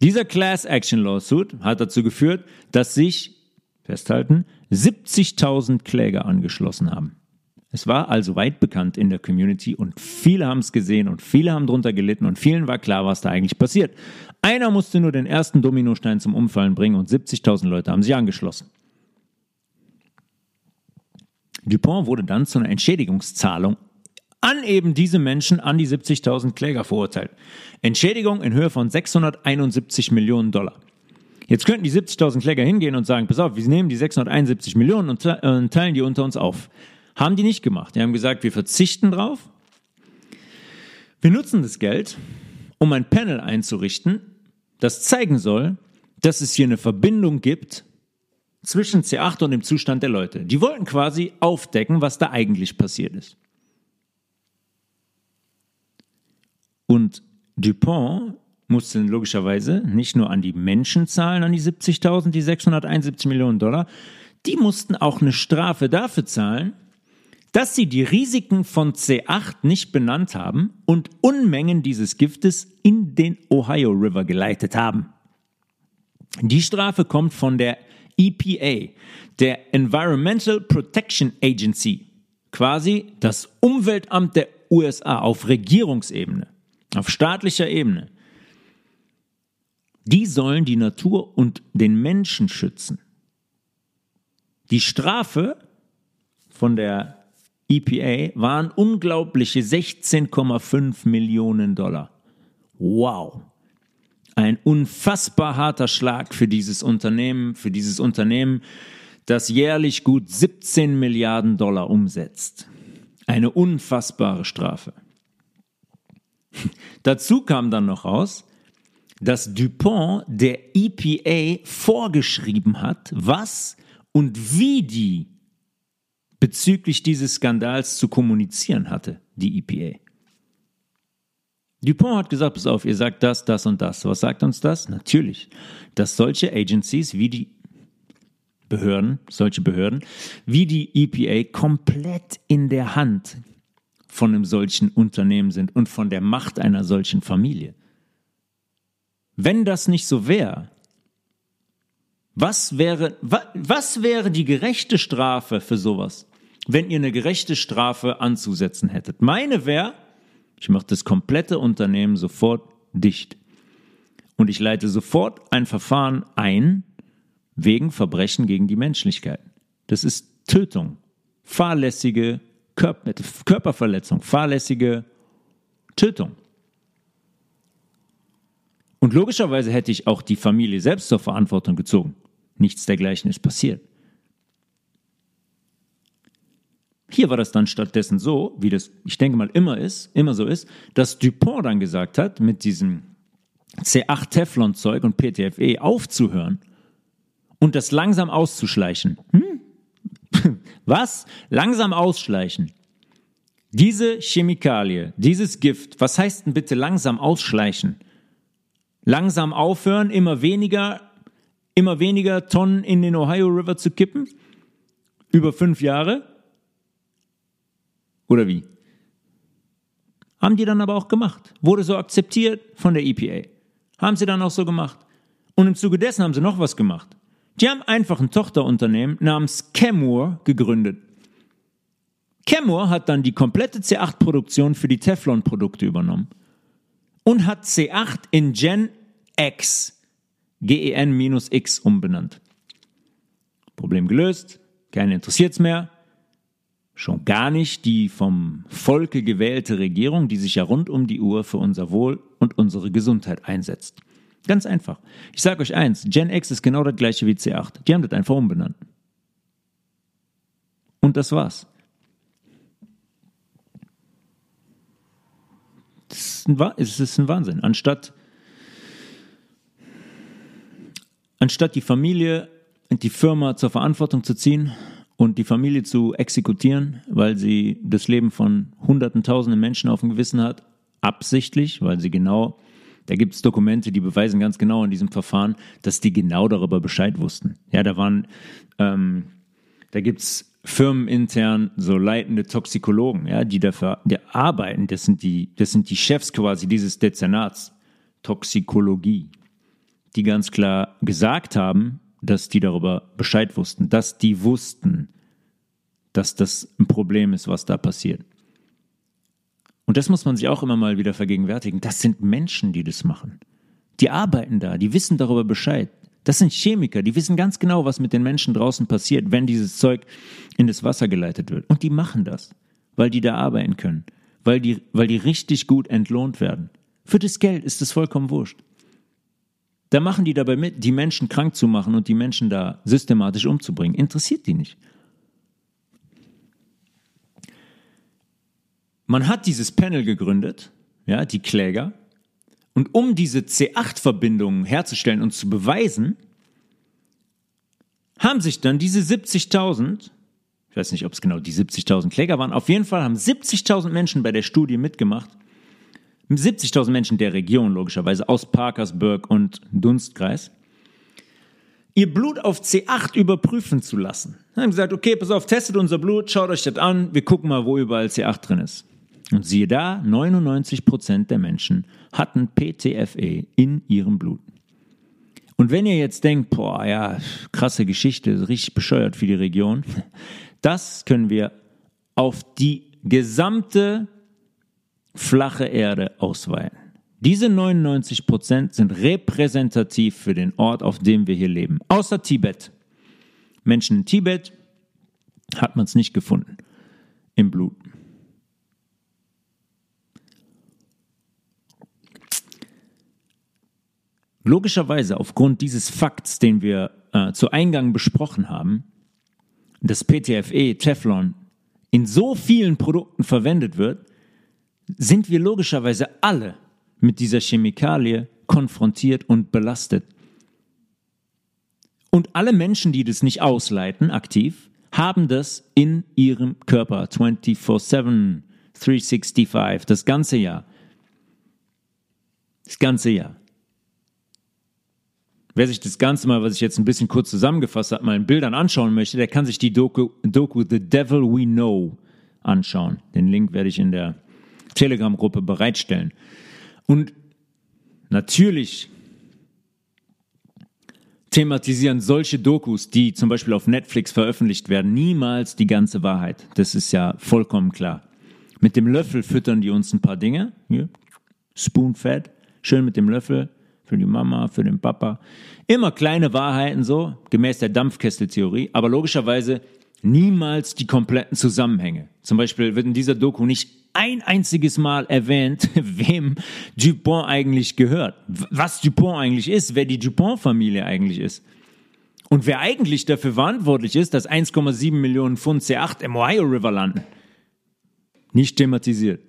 Dieser Class Action Lawsuit hat dazu geführt, dass sich, festhalten, 70.000 Kläger angeschlossen haben. Es war also weit bekannt in der Community und viele haben es gesehen und viele haben darunter gelitten und vielen war klar, was da eigentlich passiert. Einer musste nur den ersten Dominostein zum Umfallen bringen und 70.000 Leute haben sich angeschlossen. Dupont wurde dann zu einer Entschädigungszahlung an eben diese Menschen, an die 70.000 Kläger verurteilt. Entschädigung in Höhe von 671 Millionen Dollar. Jetzt könnten die 70.000 Kläger hingehen und sagen, pass auf, wir nehmen die 671 Millionen und teilen die unter uns auf. Haben die nicht gemacht. Die haben gesagt, wir verzichten drauf. Wir nutzen das Geld, um ein Panel einzurichten, das zeigen soll, dass es hier eine Verbindung gibt zwischen C8 und dem Zustand der Leute. Die wollten quasi aufdecken, was da eigentlich passiert ist. Und Dupont musste logischerweise nicht nur an die Menschen zahlen, an die 70.000, die 671 Millionen Dollar, die mussten auch eine Strafe dafür zahlen, dass sie die Risiken von C8 nicht benannt haben und Unmengen dieses Giftes in den Ohio River geleitet haben. Die Strafe kommt von der EPA, der Environmental Protection Agency, quasi das Umweltamt der USA auf Regierungsebene, auf staatlicher Ebene. Die sollen die Natur und den Menschen schützen. Die Strafe von der EPA waren unglaubliche 16,5 Millionen Dollar. Wow. Ein unfassbar harter Schlag für dieses Unternehmen, für dieses Unternehmen, das jährlich gut 17 Milliarden Dollar umsetzt. Eine unfassbare Strafe. Dazu kam dann noch raus, dass Dupont der EPA vorgeschrieben hat, was und wie die bezüglich dieses Skandals zu kommunizieren hatte, die EPA. Dupont hat gesagt, pass auf, ihr sagt das, das und das. Was sagt uns das? Natürlich, dass solche Agencies wie die Behörden, solche Behörden, wie die EPA komplett in der Hand von einem solchen Unternehmen sind und von der Macht einer solchen Familie. Wenn das nicht so wäre, was wäre, was wäre die gerechte Strafe für sowas, wenn ihr eine gerechte Strafe anzusetzen hättet? Meine wäre, ich mache das komplette Unternehmen sofort dicht. Und ich leite sofort ein Verfahren ein wegen Verbrechen gegen die Menschlichkeit. Das ist Tötung, fahrlässige Körperverletzung, fahrlässige Tötung. Und logischerweise hätte ich auch die Familie selbst zur Verantwortung gezogen. Nichts dergleichen ist passiert. Hier war das dann stattdessen so, wie das, ich denke mal, immer ist, immer so ist, dass Dupont dann gesagt hat, mit diesem C8 Teflon-Zeug und PTFE aufzuhören und das langsam auszuschleichen. Hm? Was? Langsam ausschleichen. Diese Chemikalie, dieses Gift, was heißt denn bitte langsam ausschleichen? Langsam aufhören, immer weniger, immer weniger Tonnen in den Ohio River zu kippen? Über fünf Jahre? Oder wie? Haben die dann aber auch gemacht. Wurde so akzeptiert von der EPA. Haben sie dann auch so gemacht. Und im Zuge dessen haben sie noch was gemacht. Die haben einfach ein Tochterunternehmen namens Chemur gegründet. Chemur hat dann die komplette C8-Produktion für die Teflon-Produkte übernommen und hat C8 in Gen X, GEN-X umbenannt. Problem gelöst, keinen interessiert's mehr. Schon gar nicht die vom Volke gewählte Regierung, die sich ja rund um die Uhr für unser Wohl und unsere Gesundheit einsetzt. Ganz einfach. Ich sage euch eins, Gen X ist genau das gleiche wie C8. Die haben das einfach umbenannt. Und das war's. Es ist ein Wahnsinn. Anstatt, anstatt die Familie und die Firma zur Verantwortung zu ziehen und die Familie zu exekutieren, weil sie das Leben von Hunderten, Tausenden Menschen auf dem Gewissen hat, absichtlich, weil sie genau, da gibt es Dokumente, die beweisen ganz genau in diesem Verfahren, dass die genau darüber Bescheid wussten. Ja, da waren, ähm, da gibt es firmenintern so leitende Toxikologen, ja, die dafür die arbeiten. Das sind die, das sind die Chefs quasi dieses Dezernats Toxikologie, die ganz klar gesagt haben, dass die darüber Bescheid wussten, dass die wussten, dass das ein Problem ist, was da passiert. Und das muss man sich auch immer mal wieder vergegenwärtigen. Das sind Menschen, die das machen. Die arbeiten da, die wissen darüber Bescheid. Das sind Chemiker, die wissen ganz genau, was mit den Menschen draußen passiert, wenn dieses Zeug in das Wasser geleitet wird. Und die machen das, weil die da arbeiten können, weil die, weil die richtig gut entlohnt werden. Für das Geld ist es vollkommen wurscht. Da machen die dabei mit, die Menschen krank zu machen und die Menschen da systematisch umzubringen. Interessiert die nicht. Man hat dieses Panel gegründet, ja, die Kläger, und um diese C8-Verbindungen herzustellen und zu beweisen, haben sich dann diese 70.000, ich weiß nicht, ob es genau die 70.000 Kläger waren, auf jeden Fall haben 70.000 Menschen bei der Studie mitgemacht. 70.000 Menschen der Region, logischerweise, aus Parkersburg und Dunstkreis, ihr Blut auf C8 überprüfen zu lassen. Haben gesagt, okay, pass auf, testet unser Blut, schaut euch das an, wir gucken mal, wo überall C8 drin ist. Und siehe da, 99 Prozent der Menschen hatten PTFE in ihrem Blut. Und wenn ihr jetzt denkt, boah, ja, krasse Geschichte, richtig bescheuert für die Region, das können wir auf die gesamte flache Erde ausweiten. Diese 99 Prozent sind repräsentativ für den Ort, auf dem wir hier leben. Außer Tibet. Menschen in Tibet hat man es nicht gefunden im Blut. Logischerweise aufgrund dieses Fakts, den wir äh, zu Eingang besprochen haben, dass PTFE, Teflon, in so vielen Produkten verwendet wird, sind wir logischerweise alle mit dieser Chemikalie konfrontiert und belastet. Und alle Menschen, die das nicht ausleiten, aktiv, haben das in ihrem Körper 24-7, 365, das ganze Jahr. Das ganze Jahr. Wer sich das Ganze mal, was ich jetzt ein bisschen kurz zusammengefasst habe, mal in Bildern anschauen möchte, der kann sich die Doku, Doku The Devil We Know anschauen. Den Link werde ich in der Telegram-Gruppe bereitstellen. Und natürlich thematisieren solche Dokus, die zum Beispiel auf Netflix veröffentlicht werden, niemals die ganze Wahrheit. Das ist ja vollkommen klar. Mit dem Löffel füttern die uns ein paar Dinge. Spoon-Fed, schön mit dem Löffel für die Mama, für den Papa. Immer kleine Wahrheiten so, gemäß der Dampfkesseltheorie, aber logischerweise niemals die kompletten Zusammenhänge. Zum Beispiel wird in dieser Doku nicht ein einziges Mal erwähnt, wem Dupont eigentlich gehört, was Dupont eigentlich ist, wer die Dupont-Familie eigentlich ist. Und wer eigentlich dafür verantwortlich ist, dass 1,7 Millionen Pfund C8 im Ohio River landen. Nicht thematisiert.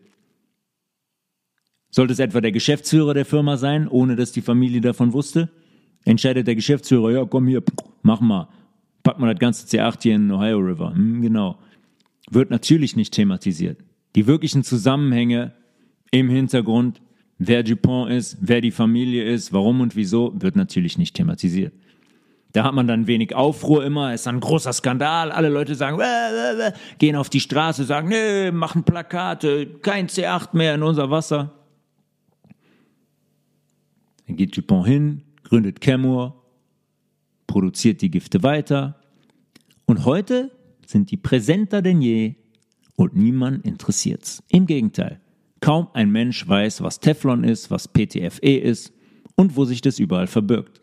Sollte es etwa der Geschäftsführer der Firma sein, ohne dass die Familie davon wusste? Entscheidet der Geschäftsführer, ja, komm hier, mach mal, pack mal das ganze C8 hier in den Ohio River. Hm, genau. Wird natürlich nicht thematisiert. Die wirklichen Zusammenhänge im Hintergrund, wer Dupont ist, wer die Familie ist, warum und wieso, wird natürlich nicht thematisiert. Da hat man dann wenig Aufruhr immer, ist ein großer Skandal, alle Leute sagen, äh, äh, äh, gehen auf die Straße, sagen, nee, machen Plakate, kein C8 mehr in unser Wasser. Dann geht Dupont hin, gründet Chemour, produziert die Gifte weiter. Und heute sind die präsenter denn je und niemand interessiert's. Im Gegenteil, kaum ein Mensch weiß, was Teflon ist, was PTFE ist und wo sich das überall verbirgt.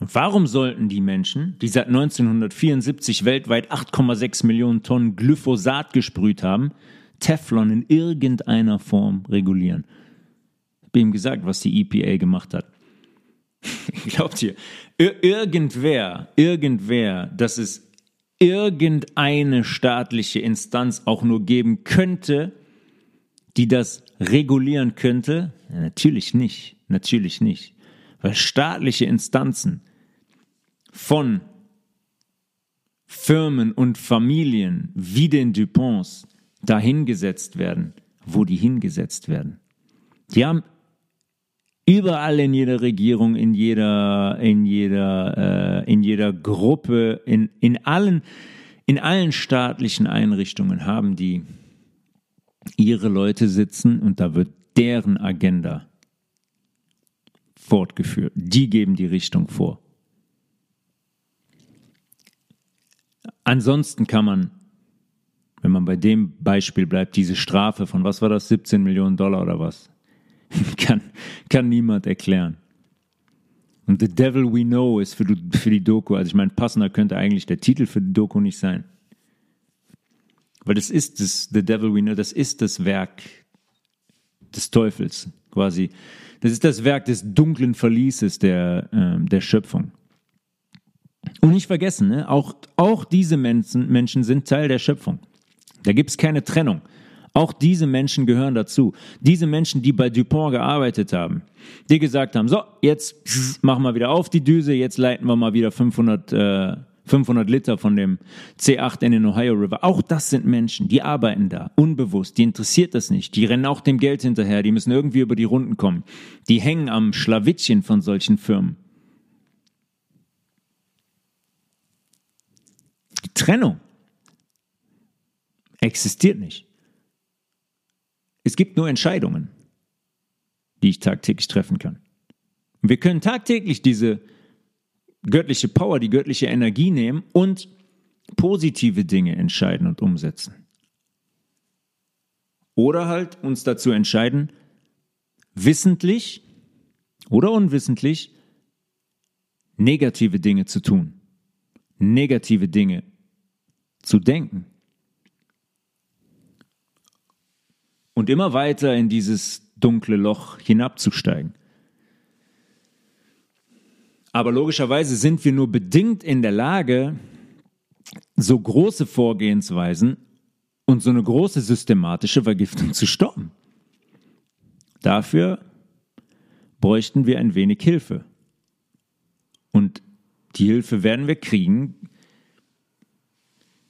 Und warum sollten die Menschen, die seit 1974 weltweit 8,6 Millionen Tonnen Glyphosat gesprüht haben, Teflon in irgendeiner Form regulieren? Habe ihm gesagt, was die EPA gemacht hat. Glaubt ihr, irgendwer, irgendwer, dass es irgendeine staatliche Instanz auch nur geben könnte, die das regulieren könnte? Ja, natürlich nicht. Natürlich nicht. Weil staatliche Instanzen von Firmen und Familien wie den Duponts dahingesetzt werden, wo die hingesetzt werden. Die haben überall in jeder Regierung, in jeder, in jeder, äh, in jeder Gruppe, in, in allen, in allen staatlichen Einrichtungen haben die ihre Leute sitzen und da wird deren Agenda fortgeführt. Die geben die Richtung vor. Ansonsten kann man, wenn man bei dem Beispiel bleibt, diese Strafe von, was war das, 17 Millionen Dollar oder was, kann, kann niemand erklären. Und The Devil We Know ist für, für die Doku, also ich meine, passender könnte eigentlich der Titel für die Doku nicht sein. Weil das ist das, The Devil We Know, das ist das Werk des Teufels, quasi. Das ist das Werk des dunklen Verlieses der, äh, der Schöpfung. Und nicht vergessen, ne, auch, auch diese Menschen, Menschen sind Teil der Schöpfung. Da gibt es keine Trennung. Auch diese Menschen gehören dazu. Diese Menschen, die bei Dupont gearbeitet haben, die gesagt haben, so, jetzt machen wir wieder auf die Düse, jetzt leiten wir mal wieder 500, äh, 500 Liter von dem C8 in den Ohio River. Auch das sind Menschen, die arbeiten da, unbewusst, die interessiert das nicht. Die rennen auch dem Geld hinterher, die müssen irgendwie über die Runden kommen. Die hängen am Schlawittchen von solchen Firmen. Die Trennung existiert nicht. Es gibt nur Entscheidungen, die ich tagtäglich treffen kann. Und wir können tagtäglich diese göttliche Power, die göttliche Energie nehmen und positive Dinge entscheiden und umsetzen. Oder halt uns dazu entscheiden, wissentlich oder unwissentlich negative Dinge zu tun, negative Dinge zu denken. Und immer weiter in dieses dunkle Loch hinabzusteigen. Aber logischerweise sind wir nur bedingt in der Lage, so große Vorgehensweisen und so eine große systematische Vergiftung zu stoppen. Dafür bräuchten wir ein wenig Hilfe. Und die Hilfe werden wir kriegen,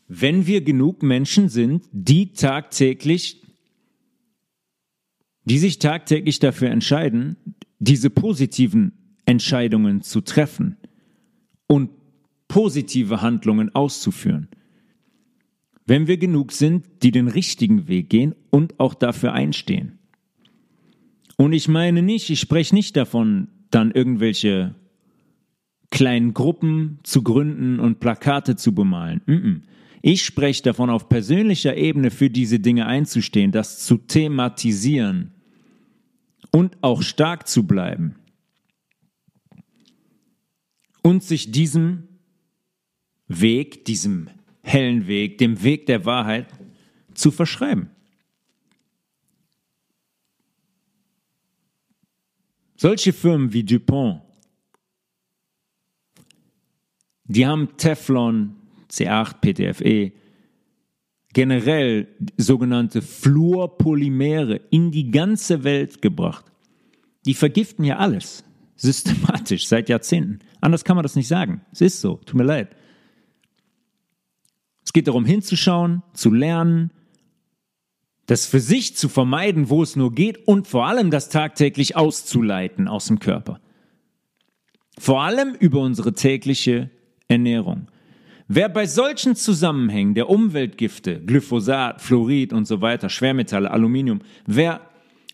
wenn wir genug Menschen sind, die tagtäglich, die sich tagtäglich dafür entscheiden, diese positiven Entscheidungen zu treffen und positive Handlungen auszuführen. Wenn wir genug sind, die den richtigen Weg gehen und auch dafür einstehen. Und ich meine nicht, ich spreche nicht davon, dann irgendwelche kleinen Gruppen zu gründen und Plakate zu bemalen. Ich spreche davon, auf persönlicher Ebene für diese Dinge einzustehen, das zu thematisieren und auch stark zu bleiben und sich diesem Weg, diesem hellen Weg, dem Weg der Wahrheit zu verschreiben. Solche Firmen wie DuPont, die haben Teflon, C8, PTFE, generell sogenannte Fluorpolymere in die ganze Welt gebracht. Die vergiften ja alles. Systematisch, seit Jahrzehnten. Anders kann man das nicht sagen. Es ist so, tut mir leid. Es geht darum, hinzuschauen, zu lernen, das für sich zu vermeiden, wo es nur geht und vor allem das tagtäglich auszuleiten aus dem Körper. Vor allem über unsere tägliche Ernährung. Wer bei solchen Zusammenhängen der Umweltgifte, Glyphosat, Fluorid und so weiter, Schwermetalle, Aluminium, wer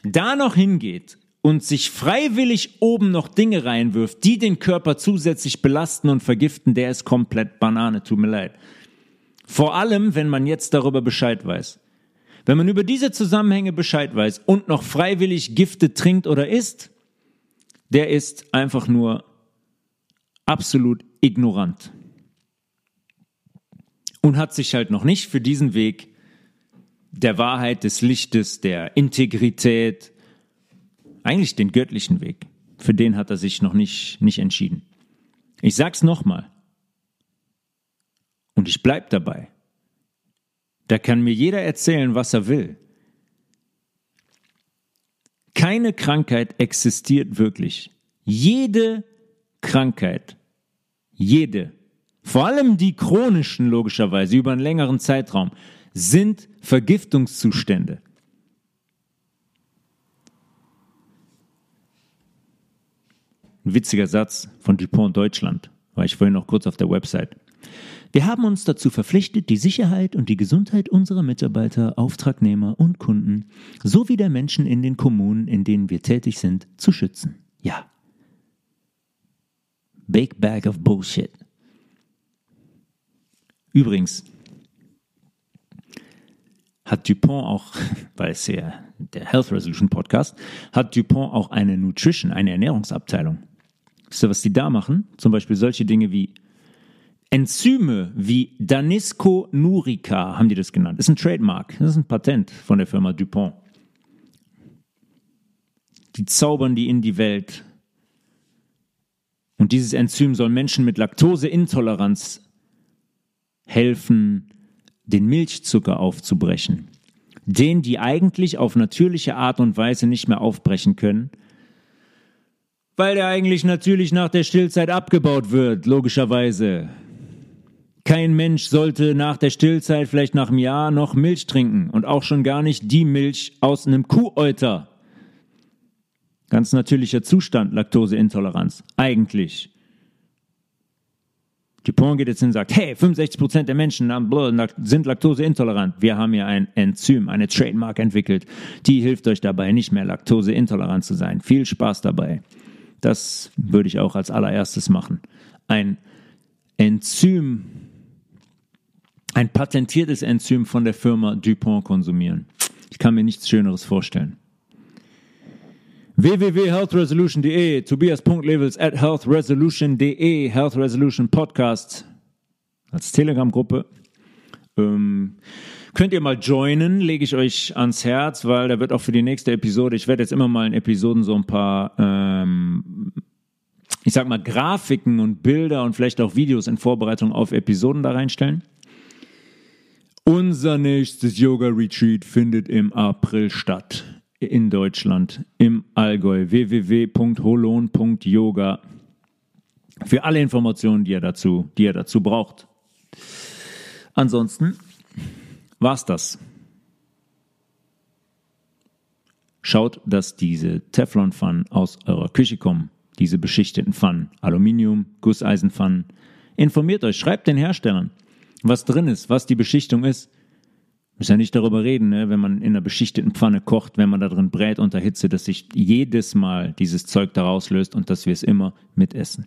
da noch hingeht und sich freiwillig oben noch Dinge reinwirft, die den Körper zusätzlich belasten und vergiften, der ist komplett Banane, tut mir leid. Vor allem, wenn man jetzt darüber Bescheid weiß. Wenn man über diese Zusammenhänge Bescheid weiß und noch freiwillig Gifte trinkt oder isst, der ist einfach nur absolut ignorant. Und hat sich halt noch nicht für diesen Weg der Wahrheit, des Lichtes, der Integrität, eigentlich den göttlichen Weg. Für den hat er sich noch nicht, nicht entschieden. Ich sag's nochmal. Und ich bleib dabei. Da kann mir jeder erzählen, was er will. keine Krankheit existiert wirklich. Jede Krankheit, jede, vor allem die chronischen logischerweise über einen längeren Zeitraum, sind Vergiftungszustände. Ein witziger Satz von Dupont Deutschland, war ich vorhin noch kurz auf der Website. Wir haben uns dazu verpflichtet, die Sicherheit und die Gesundheit unserer Mitarbeiter, Auftragnehmer und Kunden sowie der Menschen in den Kommunen, in denen wir tätig sind, zu schützen. Ja. Big bag of bullshit. Übrigens hat Dupont auch, weil es ja der Health Resolution Podcast, hat Dupont auch eine Nutrition, eine Ernährungsabteilung. Wisst ihr, was die da machen? Zum Beispiel solche Dinge wie Enzyme wie Danisco Nurica, haben die das genannt. Das ist ein Trademark, das ist ein Patent von der Firma DuPont. Die zaubern die in die Welt. Und dieses Enzym soll Menschen mit Laktoseintoleranz helfen, den Milchzucker aufzubrechen. Den, die eigentlich auf natürliche Art und Weise nicht mehr aufbrechen können, weil der eigentlich natürlich nach der Stillzeit abgebaut wird, logischerweise. Kein Mensch sollte nach der Stillzeit, vielleicht nach einem Jahr, noch Milch trinken und auch schon gar nicht die Milch aus einem Kuhäuter. Ganz natürlicher Zustand, Laktoseintoleranz. Eigentlich. Dupont geht jetzt hin und sagt, hey, 65% der Menschen sind laktoseintolerant. Wir haben hier ein Enzym, eine Trademark entwickelt, die hilft euch dabei, nicht mehr laktoseintolerant zu sein. Viel Spaß dabei. Das würde ich auch als allererstes machen. Ein Enzym ein patentiertes Enzym von der Firma DuPont konsumieren. Ich kann mir nichts Schöneres vorstellen. www.healthresolution.de, tobias.levels at healthresolution.de, Health Resolution Podcast als Telegram-Gruppe. Ähm, könnt ihr mal joinen, lege ich euch ans Herz, weil da wird auch für die nächste Episode, ich werde jetzt immer mal in Episoden so ein paar, ähm, ich sag mal, Grafiken und Bilder und vielleicht auch Videos in Vorbereitung auf Episoden da reinstellen. Unser nächstes Yoga-Retreat findet im April statt. In Deutschland, im Allgäu. www.holon.yoga. Für alle Informationen, die ihr dazu, die ihr dazu braucht. Ansonsten war's das. Schaut, dass diese Teflon-Pfannen aus eurer Küche kommen. Diese beschichteten Pfannen. Aluminium, Gusseisenpfannen. Informiert euch, schreibt den Herstellern was drin ist, was die Beschichtung ist. Muss ja nicht darüber reden, ne? wenn man in einer beschichteten Pfanne kocht, wenn man da drin brät unter Hitze, dass sich jedes Mal dieses Zeug daraus löst und dass wir es immer mitessen.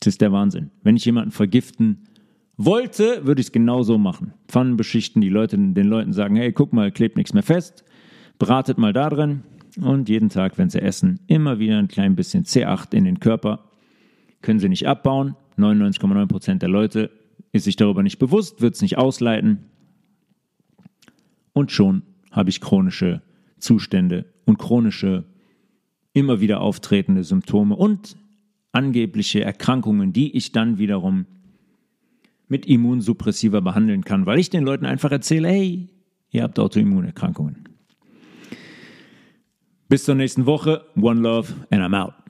Das ist der Wahnsinn. Wenn ich jemanden vergiften wollte, würde ich es genauso machen. Pfannen beschichten, die Leute, den Leuten sagen, hey, guck mal, klebt nichts mehr fest, bratet mal da drin und jeden Tag, wenn sie essen, immer wieder ein klein bisschen C8 in den Körper. Können sie nicht abbauen. 99,9% der Leute ist sich darüber nicht bewusst, wird es nicht ausleiten und schon habe ich chronische Zustände und chronische, immer wieder auftretende Symptome und angebliche Erkrankungen, die ich dann wiederum mit Immunsuppressiva behandeln kann, weil ich den Leuten einfach erzähle, hey, ihr habt Autoimmunerkrankungen. Bis zur nächsten Woche. One Love and I'm out.